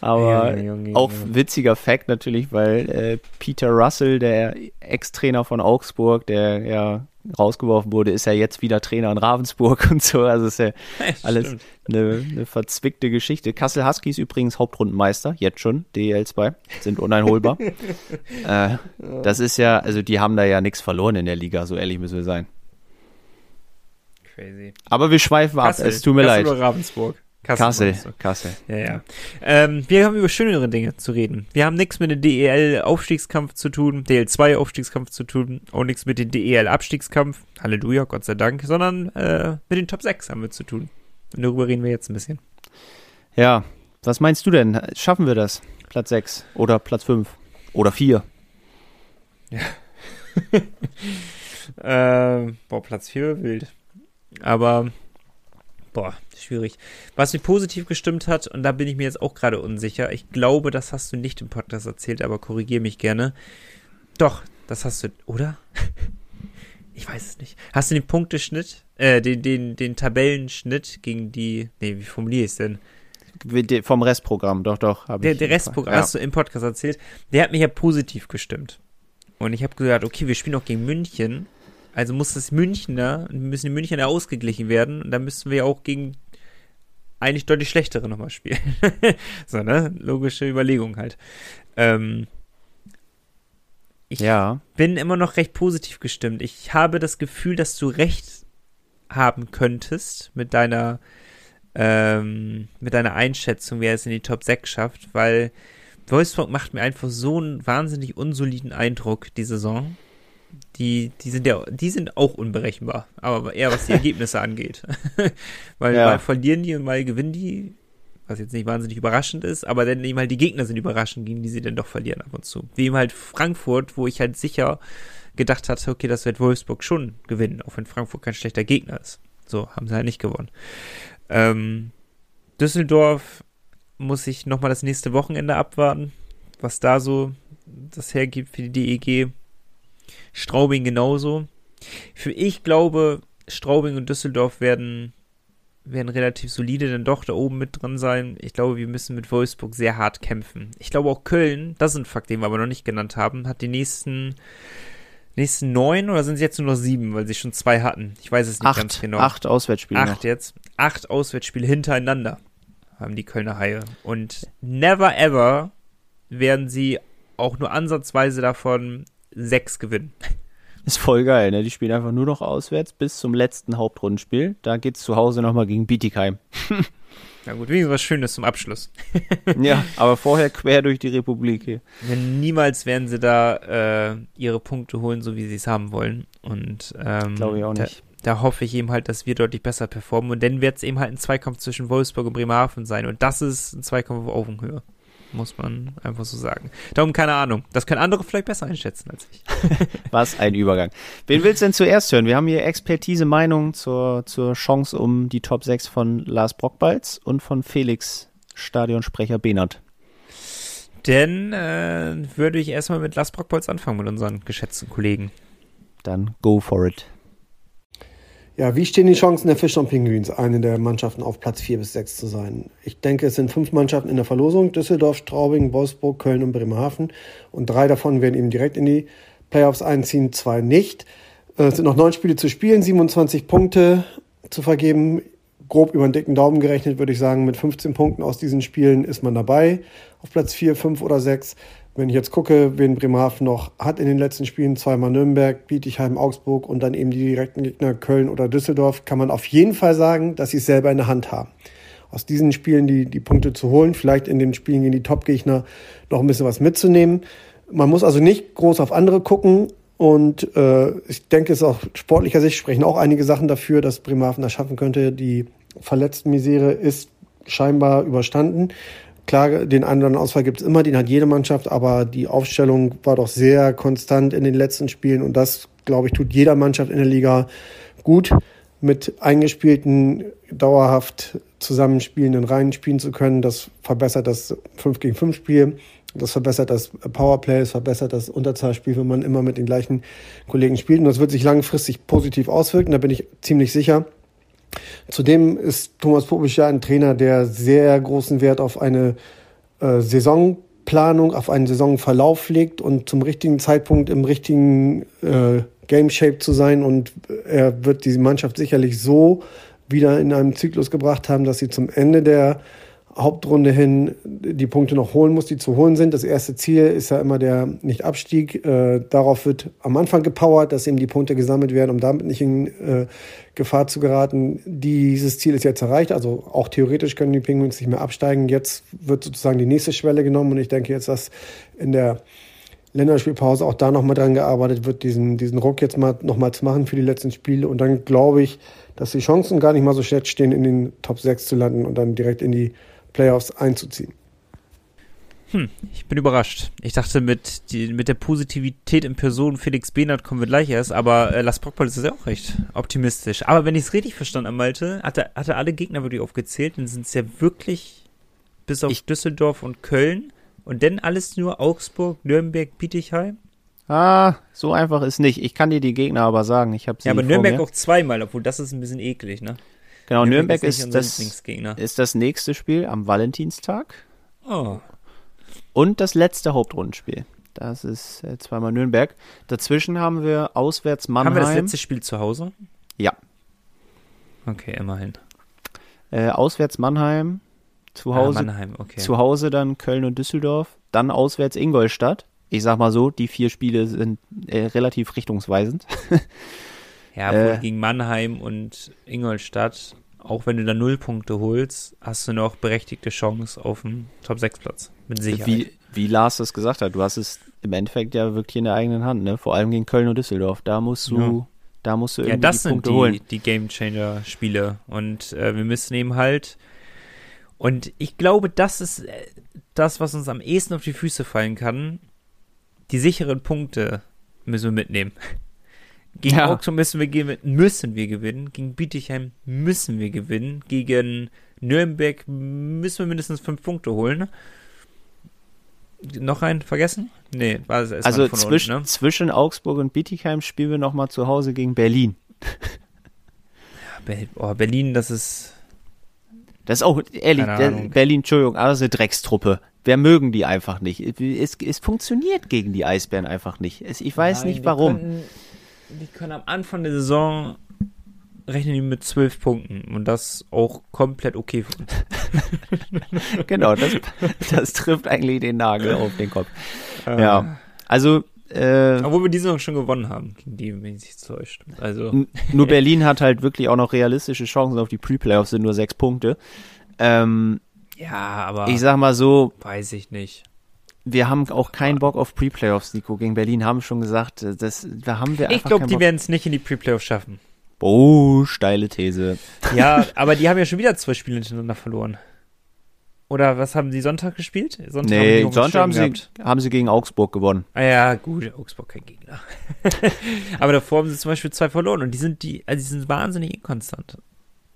Aber Junge, Junge, auch Junge. witziger Fact natürlich, weil äh, Peter Russell, der Ex-Trainer von Augsburg, der ja rausgeworfen wurde, ist ja jetzt wieder Trainer in Ravensburg und so. Also ist ja alles Stimmt. eine, eine verzwickte Geschichte. Kassel Huskies übrigens Hauptrundenmeister, jetzt schon, DL2, sind uneinholbar. äh, das ist ja, also die haben da ja nichts verloren in der Liga, so ehrlich müssen wir sein. Crazy. Aber wir schweifen ab, Kassel. es tut mir Kassel leid. oder Ravensburg? Kassel, du? Kassel. Ja, ja. Ähm, wir haben über schönere Dinge zu reden. Wir haben nichts mit dem DEL-Aufstiegskampf zu tun, DL2-Aufstiegskampf zu tun, auch nichts mit dem DEL-Abstiegskampf, Halleluja, Gott sei Dank, sondern äh, mit den Top 6 haben wir zu tun. Und darüber reden wir jetzt ein bisschen. Ja, was meinst du denn? Schaffen wir das? Platz 6 oder Platz 5 oder 4? Äh, boah, Platz 4 wild. Aber, boah, schwierig. Was mich positiv gestimmt hat, und da bin ich mir jetzt auch gerade unsicher, ich glaube, das hast du nicht im Podcast erzählt, aber korrigier mich gerne. Doch, das hast du, oder? Ich weiß es nicht. Hast du den Punkteschnitt, äh, den, den, den Tabellenschnitt gegen die, nee, wie formuliere ich es denn? Vom Restprogramm, doch, doch. Der, ich der Restprogramm, Fall. hast du im Podcast erzählt, der hat mich ja positiv gestimmt. Und ich habe gesagt, okay, wir spielen auch gegen München. Also muss das Münchner, müssen die Münchner ausgeglichen werden. Und dann müssen wir ja auch gegen eigentlich deutlich schlechtere nochmal spielen. so, ne? Logische Überlegung halt. Ähm, ich Ja, bin immer noch recht positiv gestimmt. Ich habe das Gefühl, dass du recht haben könntest mit deiner ähm, mit deiner Einschätzung, wer es in die Top 6 schafft, weil Wolfsburg macht mir einfach so einen wahnsinnig unsoliden Eindruck die Saison. Die, die sind ja, die sind auch unberechenbar, aber eher was die Ergebnisse angeht. weil Ja. mal verlieren die und mal gewinnen die, was jetzt nicht wahnsinnig überraschend ist, aber dann eben halt die Gegner sind überraschend, gegen die sie dann doch verlieren ab und zu. Wie eben halt Frankfurt, wo ich halt sicher gedacht hatte, okay, das wird Wolfsburg schon gewinnen, auch wenn Frankfurt kein schlechter Gegner ist. So, haben sie halt nicht gewonnen. Ähm, Düsseldorf muss ich nochmal das nächste Wochenende abwarten, was da so das hergibt für die DEG. Straubing genauso. Für ich glaube, Straubing und Düsseldorf werden, werden relativ solide dann doch da oben mit dran sein. Ich glaube, wir müssen mit Wolfsburg sehr hart kämpfen. Ich glaube auch Köln, das ist ein Fakt, den wir aber noch nicht genannt haben, hat die nächsten, nächsten neun oder sind es jetzt nur noch sieben, weil sie schon zwei hatten? Ich weiß es nicht ganz acht, genau. acht Auswärtsspiele Acht noch. jetzt. Acht Auswärtsspiele hintereinander haben die Kölner Haie. Und never ever werden sie auch nur ansatzweise davon sechs gewinnen. Ist voll geil, ne? Die spielen einfach nur noch auswärts bis zum letzten Hauptrundenspiel. Da geht's zu Hause nochmal gegen Bietigheim. Na gut, wenigstens was Schönes zum Abschluss. ja, aber vorher quer durch die Republik hier. Niemals werden sie da äh, ihre Punkte holen, so wie sie es haben wollen. Und ähm, Glaube ich auch nicht. Da, da hoffe ich eben halt, dass wir deutlich besser performen. Und dann wird es eben halt ein Zweikampf zwischen Wolfsburg und Bremerhaven sein. Und das ist ein Zweikampf auf Augenhöhe. Muss man einfach so sagen. Darum keine Ahnung. Das können andere vielleicht besser einschätzen als ich. Was ein Übergang. Wen willst du denn zuerst hören? Wir haben hier Expertise, Meinung zur, zur Chance um die Top 6 von Lars Brockbalz und von Felix, Stadionsprecher Behnert. Denn äh, würde ich erstmal mit Lars Brockbolz anfangen, mit unseren geschätzten Kollegen. Dann go for it. Ja, wie stehen die Chancen der Fischer und Pinguins, eine der Mannschaften auf Platz 4 bis 6 zu sein? Ich denke, es sind fünf Mannschaften in der Verlosung. Düsseldorf, Straubing, Wolfsburg, Köln und Bremerhaven. Und drei davon werden eben direkt in die Playoffs einziehen, zwei nicht. Äh, Es sind noch neun Spiele zu spielen, 27 Punkte zu vergeben. Grob über den dicken Daumen gerechnet würde ich sagen, mit 15 Punkten aus diesen Spielen ist man dabei. Auf Platz 4, 5 oder 6. Wenn ich jetzt gucke, wen Bremerhaven noch hat in den letzten Spielen, zweimal Nürnberg, Bietigheim, Augsburg und dann eben die direkten Gegner Köln oder Düsseldorf, kann man auf jeden Fall sagen, dass sie es selber in der Hand haben. Aus diesen Spielen die, die Punkte zu holen, vielleicht in den Spielen gegen die Top-Gegner noch ein bisschen was mitzunehmen. Man muss also nicht groß auf andere gucken und äh, ich denke, es ist auch sportlicher Sicht sprechen auch einige Sachen dafür, dass Bremerhaven das schaffen könnte. Die verletzten Misere ist scheinbar überstanden. Klar, den einen oder anderen Ausfall gibt es immer, den hat jede Mannschaft, aber die Aufstellung war doch sehr konstant in den letzten Spielen und das, glaube ich, tut jeder Mannschaft in der Liga gut, mit eingespielten, dauerhaft zusammenspielenden Reihen spielen zu können. Das verbessert das 5 gegen 5 Spiel, das verbessert das Powerplay, das verbessert das Unterzahlspiel, wenn man immer mit den gleichen Kollegen spielt und das wird sich langfristig positiv auswirken, da bin ich ziemlich sicher. Zudem ist Thomas Popisch ja ein Trainer, der sehr großen Wert auf eine äh, Saisonplanung, auf einen Saisonverlauf legt und zum richtigen Zeitpunkt im richtigen äh, Game Shape zu sein. Und er wird diese Mannschaft sicherlich so wieder in einem Zyklus gebracht haben, dass sie zum Ende der Hauptrunde hin die Punkte noch holen muss, die zu holen sind. Das erste Ziel ist ja immer der Nicht-Abstieg. Äh, darauf wird am Anfang gepowert, dass eben die Punkte gesammelt werden, um damit nicht in äh, Gefahr zu geraten. Dieses Ziel ist jetzt erreicht. Also auch theoretisch können die Penguins nicht mehr absteigen. Jetzt wird sozusagen die nächste Schwelle genommen und ich denke jetzt, dass in der Länderspielpause auch da nochmal dran gearbeitet wird, diesen, diesen Ruck jetzt mal nochmal zu machen für die letzten Spiele. Und dann glaube ich, dass die Chancen gar nicht mal so schlecht stehen, in den Top 6 zu landen und dann direkt in die Playoffs einzuziehen. Hm, ich bin überrascht. Ich dachte, mit, die, mit der Positivität in Person Felix Behnert kommen wir gleich erst, aber äh, Las Brockball ist ja auch recht optimistisch. Aber wenn ich es richtig verstanden habe, Malte, hat er, hat er alle Gegner wirklich aufgezählt, dann sind es ja wirklich bis auf ich, Düsseldorf und Köln und dann alles nur Augsburg, Nürnberg, Bietigheim? Ah, so einfach ist nicht. Ich kann dir die Gegner aber sagen. Ich habe sie Ja, aber Nürnberg mir. auch zweimal, obwohl das ist ein bisschen eklig, ne? Genau, Nürnberg, Nürnberg ist, das, ist das nächste Spiel am Valentinstag. Oh. Und das letzte Hauptrundenspiel. Das ist äh, zweimal Nürnberg. Dazwischen haben wir auswärts Mannheim. Haben wir das letzte Spiel zu Hause? Ja. Okay, immerhin. Äh, auswärts Mannheim. Zu Hause, ah, Mannheim, okay. zu Hause dann Köln und Düsseldorf. Dann auswärts Ingolstadt. Ich sag mal so, die vier Spiele sind äh, relativ richtungsweisend. Ja, äh, gegen Mannheim und Ingolstadt, auch wenn du da null Punkte holst, hast du noch berechtigte Chance auf den Top-6-Platz. Mit Sicherheit. Wie, wie Lars das gesagt hat, du hast es im Endeffekt ja wirklich in der eigenen Hand, ne? Vor allem gegen Köln und Düsseldorf. Da musst du, ja. da musst du irgendwie ja, das die Punkte sind die, holen. die Game Changer Spiele und äh, wir müssen eben halt und ich glaube, das ist äh, das, was uns am ehesten auf die Füße fallen kann. Die sicheren Punkte müssen wir mitnehmen. Gegen ja. Augsburg müssen wir, gewinnen, müssen wir gewinnen. Gegen Bietigheim müssen wir gewinnen. Gegen Nürnberg müssen wir mindestens fünf Punkte holen. Noch einen vergessen? Nee, war es Also zwischen, unten, ne? zwischen Augsburg und Bietigheim spielen wir nochmal zu Hause gegen Berlin. Ja, oh, Berlin, das ist. Das ist auch, ehrlich, Berlin, Entschuldigung, aber das ist eine Dreckstruppe. Wer mögen die einfach nicht? Es, es funktioniert gegen die Eisbären einfach nicht. Es, ich weiß Nein, nicht warum. Können, die können am Anfang der Saison rechnen die mit zwölf Punkten und das auch komplett okay genau, das, das trifft eigentlich den Nagel auf den Kopf. Äh, ja, also äh, Obwohl wir diese noch schon gewonnen haben, gegen die, wenn sich täuscht. Also. Nur Berlin hat halt wirklich auch noch realistische Chancen auf die Pre-Playoffs, sind nur sechs Punkte. Ähm, ja, aber. Ich sag mal so. Weiß ich nicht wir haben auch keinen Bock auf Pre-Playoffs, Nico. Gegen Berlin haben schon gesagt, äh, das, da haben wir Ich glaube, die werden es nicht in die Pre-Playoffs schaffen. Oh, steile These. Ja, aber die haben ja schon wieder zwei Spiele hintereinander verloren. Oder was haben sie Sonntag gespielt? Sonntag nee, haben Sonntag haben sie, haben sie gegen Augsburg gewonnen. Ah ja, gut, Augsburg kein Gegner. aber davor haben sie zum Beispiel zwei verloren und die sind die, also die sind wahnsinnig inkonstant.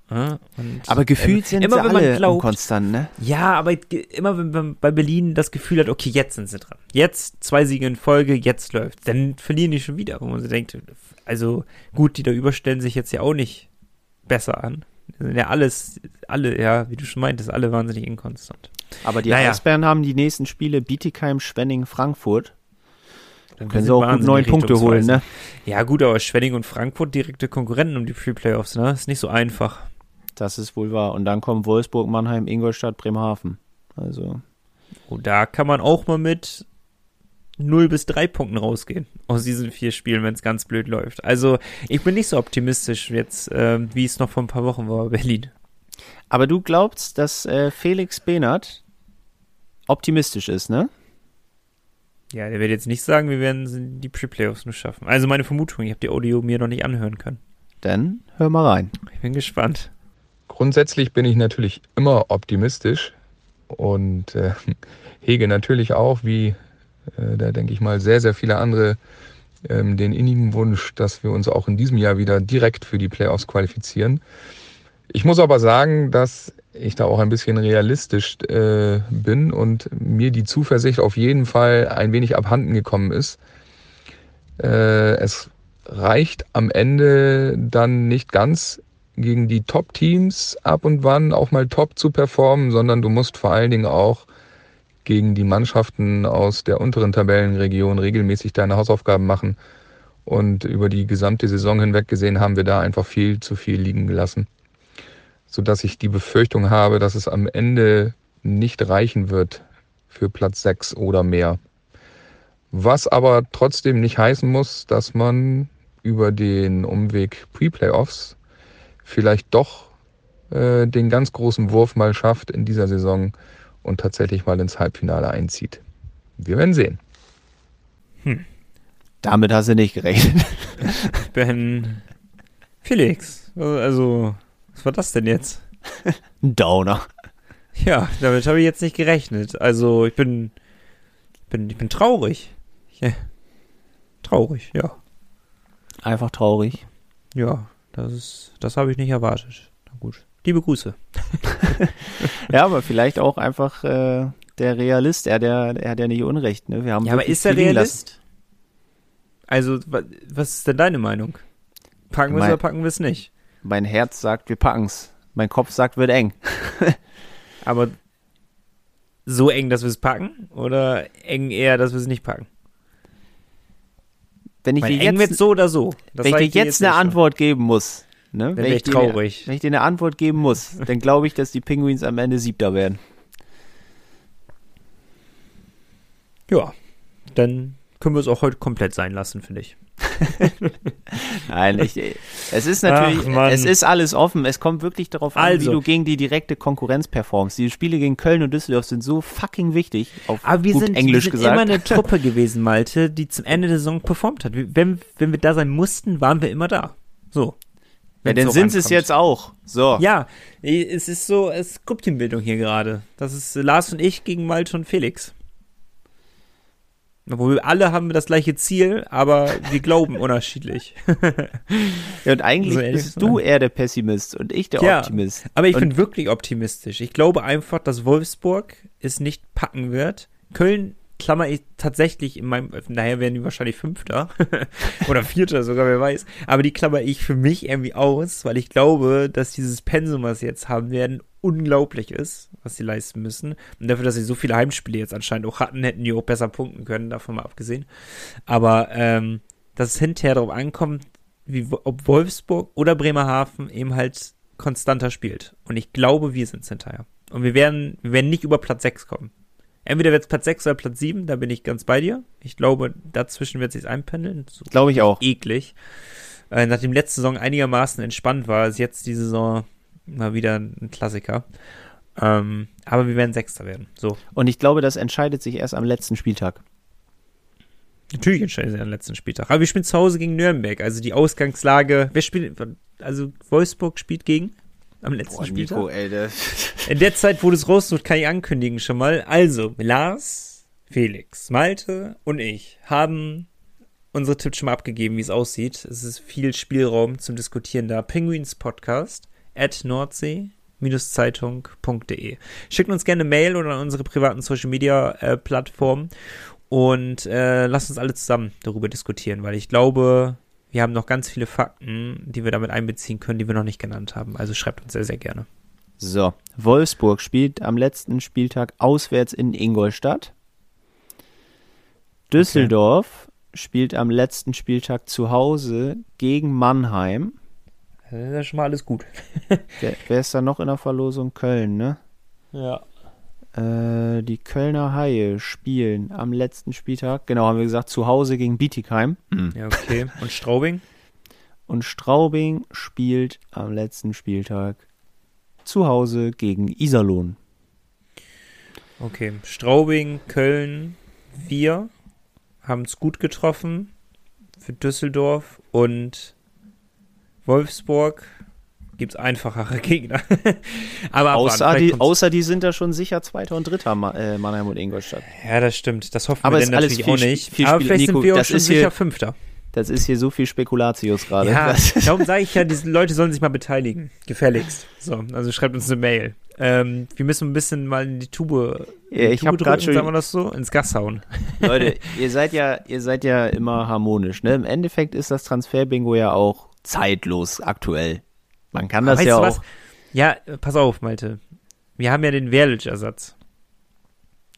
Ja, aber gefühlt sind immer, sie alle glaubt, konstant, ne? Ja, aber immer wenn man bei Berlin das Gefühl hat, okay, jetzt sind sie dran. Jetzt zwei Siege in Folge, jetzt läuft. Dann verlieren die schon wieder, wo man sich denkt, also gut, die da überstellen sich jetzt ja auch nicht besser an. Ja, alles, alle, ja, wie du schon meintest, alle wahnsinnig inkonstant. Aber die naja. Eisbären haben die nächsten Spiele Bietigheim, Schwenning, Frankfurt. Dann können sie auch gut neun Punkte holen, ne? Ja, gut, aber Schwenning und Frankfurt direkte Konkurrenten um die Pre-Playoffs, ne? Ist nicht so einfach. Das ist wohl wahr. Und dann kommen Wolfsburg, Mannheim, Ingolstadt, Bremerhaven. Also. Oh, da kann man auch mal mit 0 bis 3 Punkten rausgehen aus diesen vier Spielen, wenn es ganz blöd läuft. Also ich bin nicht so optimistisch jetzt, äh, wie es noch vor ein paar Wochen war, Berlin. Aber du glaubst, dass äh, Felix Behnert optimistisch ist, ne? Ja, der wird jetzt nicht sagen, wir werden die Pre-Playoffs nur schaffen. Also meine Vermutung, ich habe die Audio mir noch nicht anhören können. Dann hör mal rein. Ich bin gespannt. Grundsätzlich bin ich natürlich immer optimistisch und äh, hege natürlich auch, wie äh, da denke ich mal sehr, sehr viele andere, ähm, den innigen Wunsch, dass wir uns auch in diesem Jahr wieder direkt für die Playoffs qualifizieren. Ich muss aber sagen, dass ich da auch ein bisschen realistisch äh, bin und mir die Zuversicht auf jeden Fall ein wenig abhanden gekommen ist. Äh, es reicht am Ende dann nicht ganz gegen die Top-Teams ab und wann auch mal top zu performen, sondern du musst vor allen Dingen auch gegen die Mannschaften aus der unteren Tabellenregion regelmäßig deine Hausaufgaben machen. Und über die gesamte Saison hinweg gesehen haben wir da einfach viel zu viel liegen gelassen. Sodass ich die Befürchtung habe, dass es am Ende nicht reichen wird für Platz 6 oder mehr. Was aber trotzdem nicht heißen muss, dass man über den Umweg Pre-Playoffs vielleicht doch äh, den ganz großen Wurf mal schafft in dieser Saison und tatsächlich mal ins Halbfinale einzieht. Wir werden sehen. Hm. Damit hast du nicht gerechnet. Ich bin Felix. Also, was war das denn jetzt? Ein Downer. Ja, damit habe ich jetzt nicht gerechnet. Also, ich bin, bin, ich bin traurig. Ja. Traurig, ja. Einfach traurig. Ja, das ist, das habe ich nicht erwartet. Na gut. Liebe Grüße. ja, aber vielleicht auch einfach äh, der Realist. Er, der, er hat ja nicht Unrecht. Ne? Wir haben ja, aber ist er Realist? Lassen. Also, was ist denn deine Meinung? Packen wir es oder packen wir es nicht? Mein Herz sagt, wir packen's. Mein Kopf sagt, wird eng. aber so eng, dass wir es packen? Oder eng eher, dass wir es nicht packen? Wenn ich mein, dir jetzt, so oder so. Das wenn ich dir jetzt, jetzt eine Antwort schon. geben muss, ne? Dann wenn ich traurig. Dir, wenn ich dir eine Antwort geben muss, dann glaube ich, dass die Penguins am Ende Siebter werden. Ja, dann können wir es auch heute komplett sein lassen, finde ich. Nein, ich, es ist natürlich, Ach, es ist alles offen. Es kommt wirklich darauf an, also. wie du gegen die direkte Konkurrenz performst. Die Spiele gegen Köln und Düsseldorf sind so fucking wichtig. Auf Aber wir gut sind, Englisch wir sind gesagt. immer eine Truppe gewesen, Malte, die zum Ende der Saison performt hat. Wenn, wenn wir da sein mussten, waren wir immer da. So. Ja, dann sind sie es jetzt auch. So. Ja, es ist so, es ist Gruppchenbildung hier gerade. Das ist Lars und ich gegen Malte und Felix. Obwohl wir alle haben das gleiche Ziel, aber wir glauben unterschiedlich. ja, und eigentlich so bist du eher der Pessimist und ich der ja, Optimist. Aber ich und bin wirklich optimistisch. Ich glaube einfach, dass Wolfsburg es nicht packen wird. Köln klammer ich tatsächlich in meinem, naja, werden die wahrscheinlich Fünfter oder Vierter sogar, wer weiß. Aber die klammer ich für mich irgendwie aus, weil ich glaube, dass dieses Pensum, was sie jetzt haben werden, unglaublich ist, was sie leisten müssen. Und dafür, dass sie so viele Heimspiele jetzt anscheinend auch hatten, hätten die auch besser punkten können, davon mal abgesehen. Aber ähm, dass es hinterher darauf ankommt, wie, ob Wolfsburg oder Bremerhaven eben halt konstanter spielt. Und ich glaube, wir sind es hinterher. Und wir werden, wir werden nicht über Platz 6 kommen. Entweder wird es Platz 6 oder Platz 7, da bin ich ganz bei dir. Ich glaube, dazwischen wird es sich einpendeln. So glaube ich auch. Eklig. Äh, nachdem letzte Saison einigermaßen entspannt war, ist jetzt die Saison mal wieder ein Klassiker. Ähm, aber wir werden Sechster werden. So. Und ich glaube, das entscheidet sich erst am letzten Spieltag. Natürlich entscheidet sich am letzten Spieltag. Aber wir spielen zu Hause gegen Nürnberg. Also die Ausgangslage. Wer spielt? Also Wolfsburg spielt gegen am letzten Boah, Spieltag. Nico, ey, In der Zeit, wo du es raussucht, kann ich ankündigen schon mal. Also, Lars, Felix, Malte und ich haben unsere Tipps schon mal abgegeben, wie es aussieht. Es ist viel Spielraum zum Diskutieren da. Penguins Podcast at Nordsee zeitung.de. Schickt uns gerne Mail oder an unsere privaten Social Media äh, Plattformen und äh, lasst uns alle zusammen darüber diskutieren, weil ich glaube, wir haben noch ganz viele Fakten, die wir damit einbeziehen können, die wir noch nicht genannt haben. Also schreibt uns sehr, sehr gerne. So, Wolfsburg spielt am letzten Spieltag auswärts in Ingolstadt. Düsseldorf okay. spielt am letzten Spieltag zu Hause gegen Mannheim. Das ist ja schon mal alles gut. wer, wer, ist da noch in der Verlosung? Köln, ne? Ja. Äh, die Kölner Haie spielen am letzten Spieltag, genau, haben wir gesagt, zu Hause gegen Bietigheim. Mhm. Ja, okay. Und Straubing? Und Straubing spielt am letzten Spieltag zu Hause gegen Iserlohn. Okay, Straubing, Köln, wir haben es gut getroffen für Düsseldorf und Wolfsburg gibt es einfachere Gegner. Aber außer die, außer die sind da schon sicher Zweiter und Dritter, äh, Mannheim und Ingolstadt. Ja, das stimmt. Das hoffen Aber wir denn natürlich viel, auch nicht. Viel Aber vielleicht Nico, sind wir auch schon sicher hier, Fünfter. Das ist hier so viel Spekulatius gerade. Ja, darum sage ich ja, diese Leute sollen sich mal beteiligen. Gefälligst. So, also schreibt uns eine Mail. Ähm, wir müssen ein bisschen mal in die Tube, ja, ich habe gerade schon sagen wir das so, ins Gas hauen. Leute, ihr seid ja, ihr seid ja immer harmonisch, ne? Im Endeffekt ist das Transfer-Bingo ja auch zeitlos aktuell. Man kann das ja auch. Was? Ja, pass auf, Malte. Wir haben ja den Werlich-Ersatz.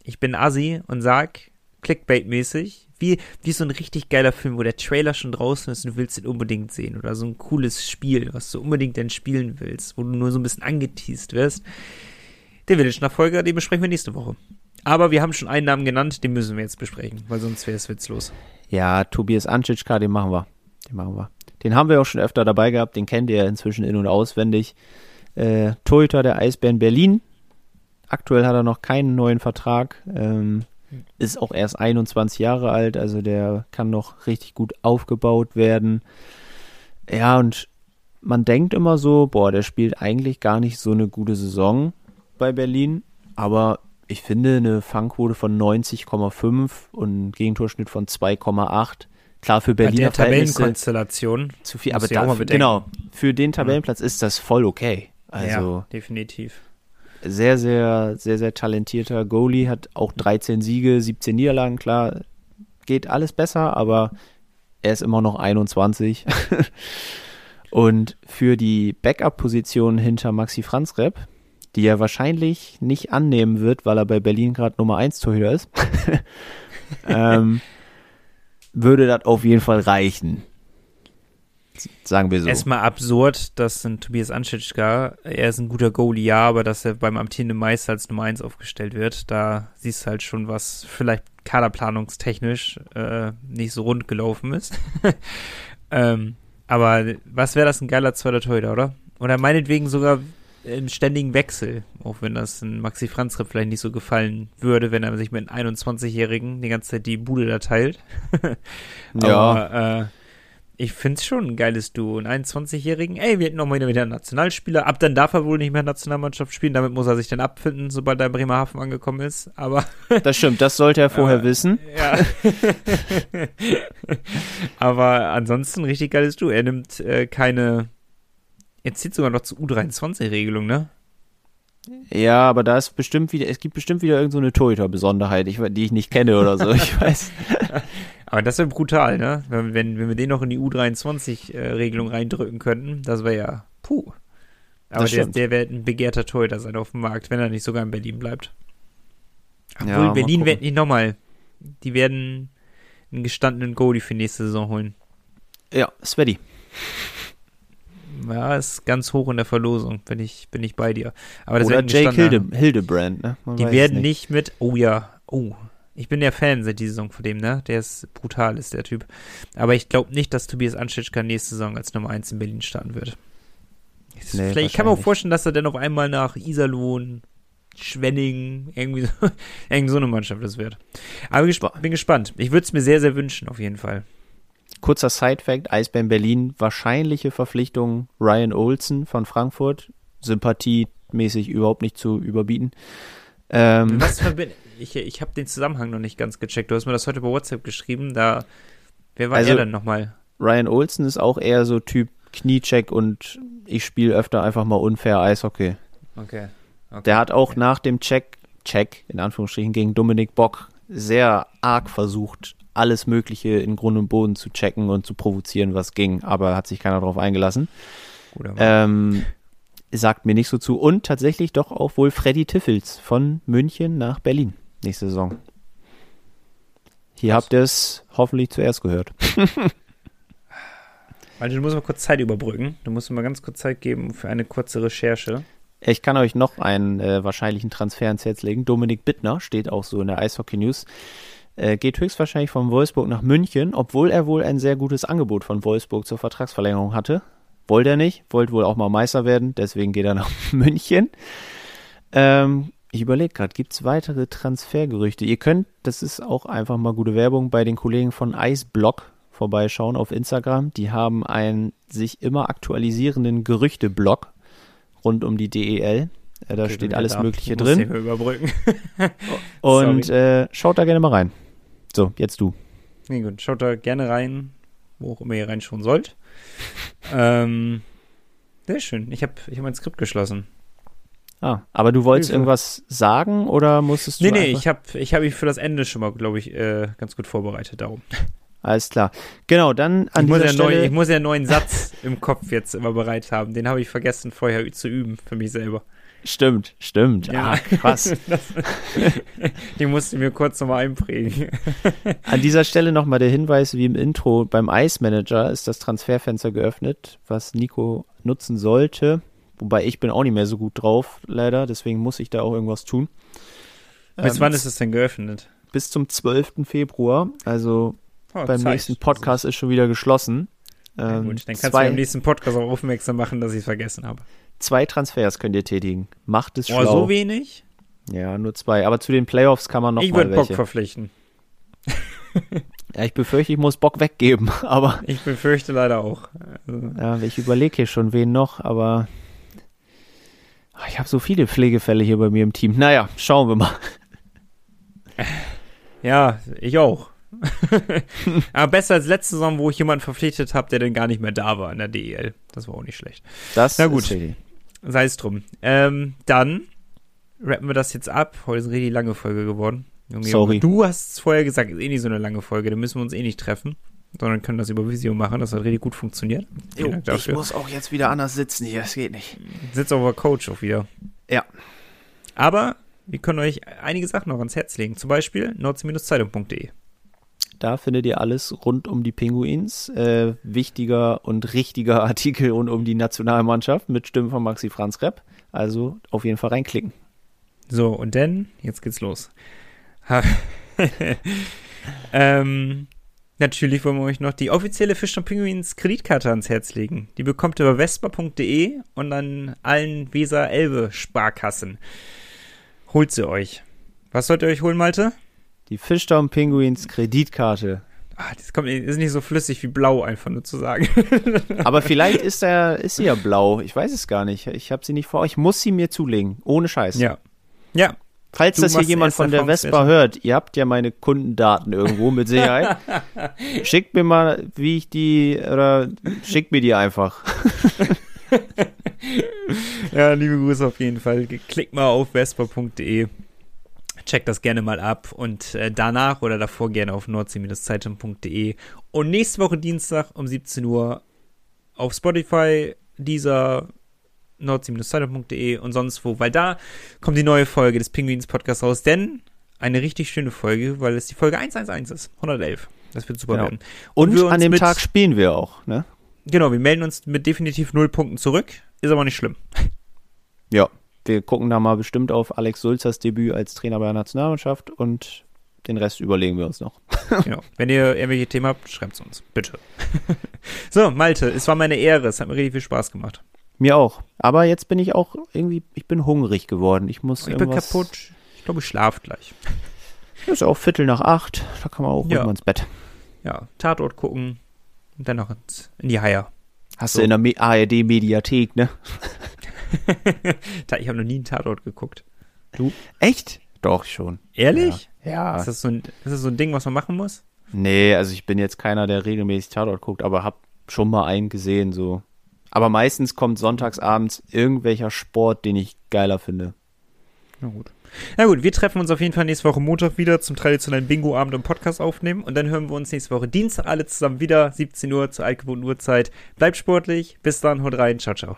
Ich bin Assi und sag, Clickbait-mäßig, wie, wie so ein richtig geiler Film, wo der Trailer schon draußen ist und du willst ihn unbedingt sehen. Oder so ein cooles Spiel, was du unbedingt dann spielen willst, wo du nur so ein bisschen angeteased wirst. Der Village-Nachfolger, den besprechen wir nächste Woche. Aber wir haben schon einen Namen genannt, den müssen wir jetzt besprechen, weil sonst wäre es witzlos. Ja, Tobias Anschitschka, den machen wir. Den machen wir. Den haben wir auch schon öfter dabei gehabt, den kennt ihr inzwischen in- und auswendig. Äh, Torhüter der Eisbären Berlin. Aktuell hat er noch keinen neuen Vertrag. Ähm, ist auch erst 21 Jahre alt, also der kann noch richtig gut aufgebaut werden. Ja, und man denkt immer so, boah, der spielt eigentlich gar nicht so eine gute Saison bei Berlin, aber ich finde eine Fangquote von 90,5 und einen Gegentorschnitt von 2,8. Klar, für Bei Berliner der Verhältnisse Tabellenkonstellation. zu viel, aber bedenken. genau, für den Tabellenplatz ist das voll okay. Also ja, definitiv. sehr, sehr, sehr, sehr talentierter Goalie, hat auch 13 Siege, 17 Niederlagen, klar, geht alles besser, aber er ist immer noch 21. Und für die Backup-Position hinter Maxi Franzrep, die er wahrscheinlich nicht annehmen wird, weil er bei Berlin gerade Nummer 1 Torhüter ist, ähm, würde das auf jeden Fall reichen. Sagen wir so. Erstmal absurd, dass ein Tobias Anschitschka, er ist ein guter Goalie, ja, aber dass er beim amtierenden Meister als Nummer 1 aufgestellt wird, da siehst du halt schon, was vielleicht kaderplanungstechnisch äh, nicht so rund gelaufen ist. ähm, aber was wäre das ein geiler zweiter Torhüter, oder? Oder meinetwegen sogar einen ständigen Wechsel, auch wenn das ein Maxi Franzrep vielleicht nicht so gefallen würde, wenn er sich mit einem 21-Jährigen die ganze Zeit die Bude da teilt. Ja. Aber äh, ich finde es schon ein geiles Duo. Einen 21-Jährigen, ey, wir hätten noch mal wieder einen Nationalspieler. Ab dann darf er wohl nicht mehr Nationalmannschaft spielen. Damit muss er sich dann abfinden, sobald er in Bremerhaven angekommen ist. Aber Das stimmt, das sollte er vorher Äh, wissen. ja. Aber ansonsten richtig geiles Duo. Er nimmt äh, keine. Jetzt zieht sogar noch zur U23-Regelung, ne? Ja, aber da ist bestimmt wieder, es gibt bestimmt wieder irgendeine so eine Torhüter-Besonderheit, ich, die ich nicht kenne oder so. Ich weiß. Aber das wäre brutal, ne? Wenn, wenn, wenn wir den noch in die U23-Regelung reindrücken könnten, das wäre ja puh. Aber der, der wäre ein begehrter Torhüter sein auf dem Markt, wenn er nicht sogar in Berlin bleibt. Obwohl, Ja, Berlin wird nicht nochmal. Die werden einen gestandenen Goalie für nächste Saison holen. Ja, Sveti. Ja, ist ganz hoch in der Verlosung, bin ich, bin ich bei dir. Aber das Oder Jake Hilde, Hildebrand, ne? Man Die werden es nicht. mit. Oh ja. Oh. Ich bin ja Fan seit dieser Saison von dem, ne? Der ist brutal, ist der Typ. Aber ich glaube nicht, dass Tobias Anschitschka nächste Saison als Nummer 1 in Berlin starten wird. Ich- Nee, Vielleicht, ich kann mir auch vorstellen, dass er dann auf einmal nach Iserlohn, Schwenning, irgendwie so, irgendwie so eine Mannschaft das wird. Aber ich gesp- bin gespannt. Ich würde es mir sehr, sehr wünschen, auf jeden Fall. Kurzer Side-Fact: Eisbären Berlin, wahrscheinliche Verpflichtung Ryan Olsen von Frankfurt. Sympathiemäßig überhaupt nicht zu überbieten. Ähm, Was verbindet. Ich, ich habe den Zusammenhang noch nicht ganz gecheckt. Du hast mir das heute bei WhatsApp geschrieben. Da. Wer war Also- er denn nochmal? Ryan Olsen ist auch eher so Typ Kniecheck und ich spiele öfter einfach mal unfair Eishockey. Okay. okay. Der hat auch okay. nach dem Check, Check in Anführungsstrichen gegen Dominik Bock sehr arg versucht, alles Mögliche in Grund und Boden zu checken und zu provozieren, was ging, aber hat sich keiner darauf eingelassen. Ähm, sagt mir nicht so zu. Und tatsächlich doch auch wohl Freddy Tiffels von München nach Berlin nächste Saison. Hier habt ihr es hoffentlich zuerst gehört. Malte, du musst mal kurz Zeit überbrücken. Du musst mir mal ganz kurz Zeit geben für eine kurze Recherche. Ich kann euch noch einen äh, wahrscheinlichen Transfer ins Herz legen. Dominik Bittner steht auch so in der Eishockey News. Äh, geht höchstwahrscheinlich von Wolfsburg nach München, obwohl er wohl ein sehr gutes Angebot von Wolfsburg zur Vertragsverlängerung hatte. Wollte er nicht, wollte wohl auch mal Meister werden, deswegen geht er nach München. Ähm, ich überlege gerade, gibt es weitere Transfergerüchte? Ihr könnt, das ist auch einfach mal gute Werbung, bei den Kollegen von Eisblock vorbeischauen auf Instagram. Die haben einen sich immer aktualisierenden Gerüchte-Blog rund um die DEL. Äh, da Okay, steht alles. Mögliche drin. überbrücken. Und äh, schaut da gerne mal rein. So, jetzt du. nee, gut, schaut da gerne rein, wo auch immer ihr reinschauen sollt. ähm, sehr schön. Ich habe ich hab mein Skript geschlossen. Ah, aber du wolltest irgendwas sagen oder musstest du Nee, nee, ich habe ich hab mich für das Ende schon mal, glaube ich, äh, ganz gut vorbereitet darum. Alles klar. Genau, dann an Ich muss, dieser ja neu, Stelle... ich muss ja einen neuen Satz im Kopf jetzt immer bereit haben. Den habe ich vergessen vorher zu üben für mich selber. Stimmt, stimmt. Ja. Ah, krass. Den musste mir kurz nochmal einprägen. An dieser Stelle nochmal der Hinweis, wie im Intro, beim Ice Manager ist das Transferfenster geöffnet, was Nico nutzen sollte. Wobei ich bin auch nicht mehr so gut drauf, leider. Deswegen muss ich da auch irgendwas tun. Bis Ähm, wann ist es denn geöffnet? Bis zum 12. Februar. Also Oh, beim Zeit. nächsten Podcast ist schon wieder geschlossen. Ja, Ähm, gut, dann kannst du zwei, beim nächsten Podcast auch aufmerksam machen, dass ich es vergessen habe. Zwei Transfers könnt ihr tätigen. Macht es Oh, schlau. so wenig? ja, nur zwei. Aber zu den Playoffs kann man noch ich mal würde Bock verpflichten. Ja, ich befürchte, ich muss Bock weggeben. Aber Ich befürchte leider auch. Also, ja, ich überlege hier schon, wen noch. Aber ich habe so viele Pflegefälle hier bei mir im Team. Naja, schauen wir mal. ja, ich auch. Aber besser als letzte Saison, wo ich jemanden verpflichtet habe, der dann gar nicht mehr da war in der DEL. Das war auch nicht schlecht. Das Na gut. ist richtig. Sei es drum. Ähm, dann rappen wir das jetzt ab. Heute ist eine richtig lange Folge geworden. Junge, Sorry. Junge, du hast es vorher gesagt, ist eh nicht so eine lange Folge, da müssen wir uns eh nicht treffen, sondern können das über Visio machen. Das hat richtig gut funktioniert. Dank dafür. muss auch jetzt wieder anders sitzen hier. Das geht nicht. Sitzt auch der Coach auch wieder. Ja. Aber wir können euch einige Sachen noch ans Herz legen. Zum Beispiel nordsee-zeitung.de. Da findet ihr alles rund um die Pinguins. Äh, wichtiger und richtiger Artikel rund um die Nationalmannschaft mit Stimmen von Maxi Franz Repp. Also auf jeden Fall reinklicken. So, und dann, jetzt geht's los. Ähm, natürlich wollen wir euch noch die offizielle Fisch und Pinguins Kreditkarte ans Herz legen. Die bekommt ihr über vespa.de und an allen Weser-Elbe-Sparkassen. Holt sie euch. Was sollt ihr euch holen, Malte? Die Fishtown Pinguins Kreditkarte. Ah, das kommt, ist nicht so flüssig wie blau, einfach nur zu sagen. Aber vielleicht ist, er, ist sie ja blau. Ich weiß es gar nicht. Ich habe sie nicht vor. Ich muss sie mir zulegen. Ohne Scheiß. ja. Ja, Falls Du das hier jemand von der. Vespa hört, ihr habt ja meine Kundendaten irgendwo mit Sicherheit. schickt mir mal, wie ich die, oder schickt mir die einfach. Ja, liebe Grüße auf jeden Fall. Klickt mal auf vespa.de. Checkt das gerne mal ab und äh, danach oder davor gerne auf nordsee-zeitung.de. Und nächste Woche Dienstag um 17 Uhr auf Spotify, dieser nordsee-zeitung.de und sonst wo, weil da kommt die neue Folge des Pinguins Podcasts raus, denn eine richtig schöne Folge, weil es die Folge 111 ist, 111. Das wird super Genau. werden. Und uns an dem mit- Tag spielen wir auch, ne? Genau, wir melden uns mit definitiv null Punkten zurück, ist aber nicht schlimm. Ja. Wir gucken da mal bestimmt auf Alex Sulzers Debüt als Trainer bei der Nationalmannschaft und den Rest überlegen wir uns noch. Genau. Wenn ihr irgendwelche Themen habt, schreibt es uns, bitte. so, Malte, es war meine Ehre. Es hat mir richtig viel Spaß gemacht. Mir auch. Aber jetzt bin ich auch irgendwie, ich bin hungrig geworden. Ich muss Ich bin kaputt. Ich glaube, ich schlaf gleich. Ist auch Viertel nach acht. Da kann man auch Ja. irgendwann ins Bett. Ja, Tatort gucken und dann noch ins, in die Haier. Hast So. du in der Me- ARD-Mediathek, ne? Ich habe noch nie einen Tatort geguckt. Echt? Doch, schon. Ehrlich? Ja. Ist, das so ein, ist das so ein Ding, was man machen muss? Nee, also ich bin jetzt keiner, der regelmäßig Tatort guckt, aber hab schon mal einen gesehen, so. Aber meistens kommt sonntagsabends irgendwelcher Sport, den ich geiler finde. Na gut. Na gut, wir treffen uns auf jeden Fall nächste Woche Montag wieder zum traditionellen Bingo-Abend und Podcast aufnehmen. Und dann hören wir uns nächste Woche Dienstag alle zusammen wieder, 17 Uhr zur altgewohnten Uhrzeit. Bleibt sportlich. Bis dann, haut rein. Ciao, ciao.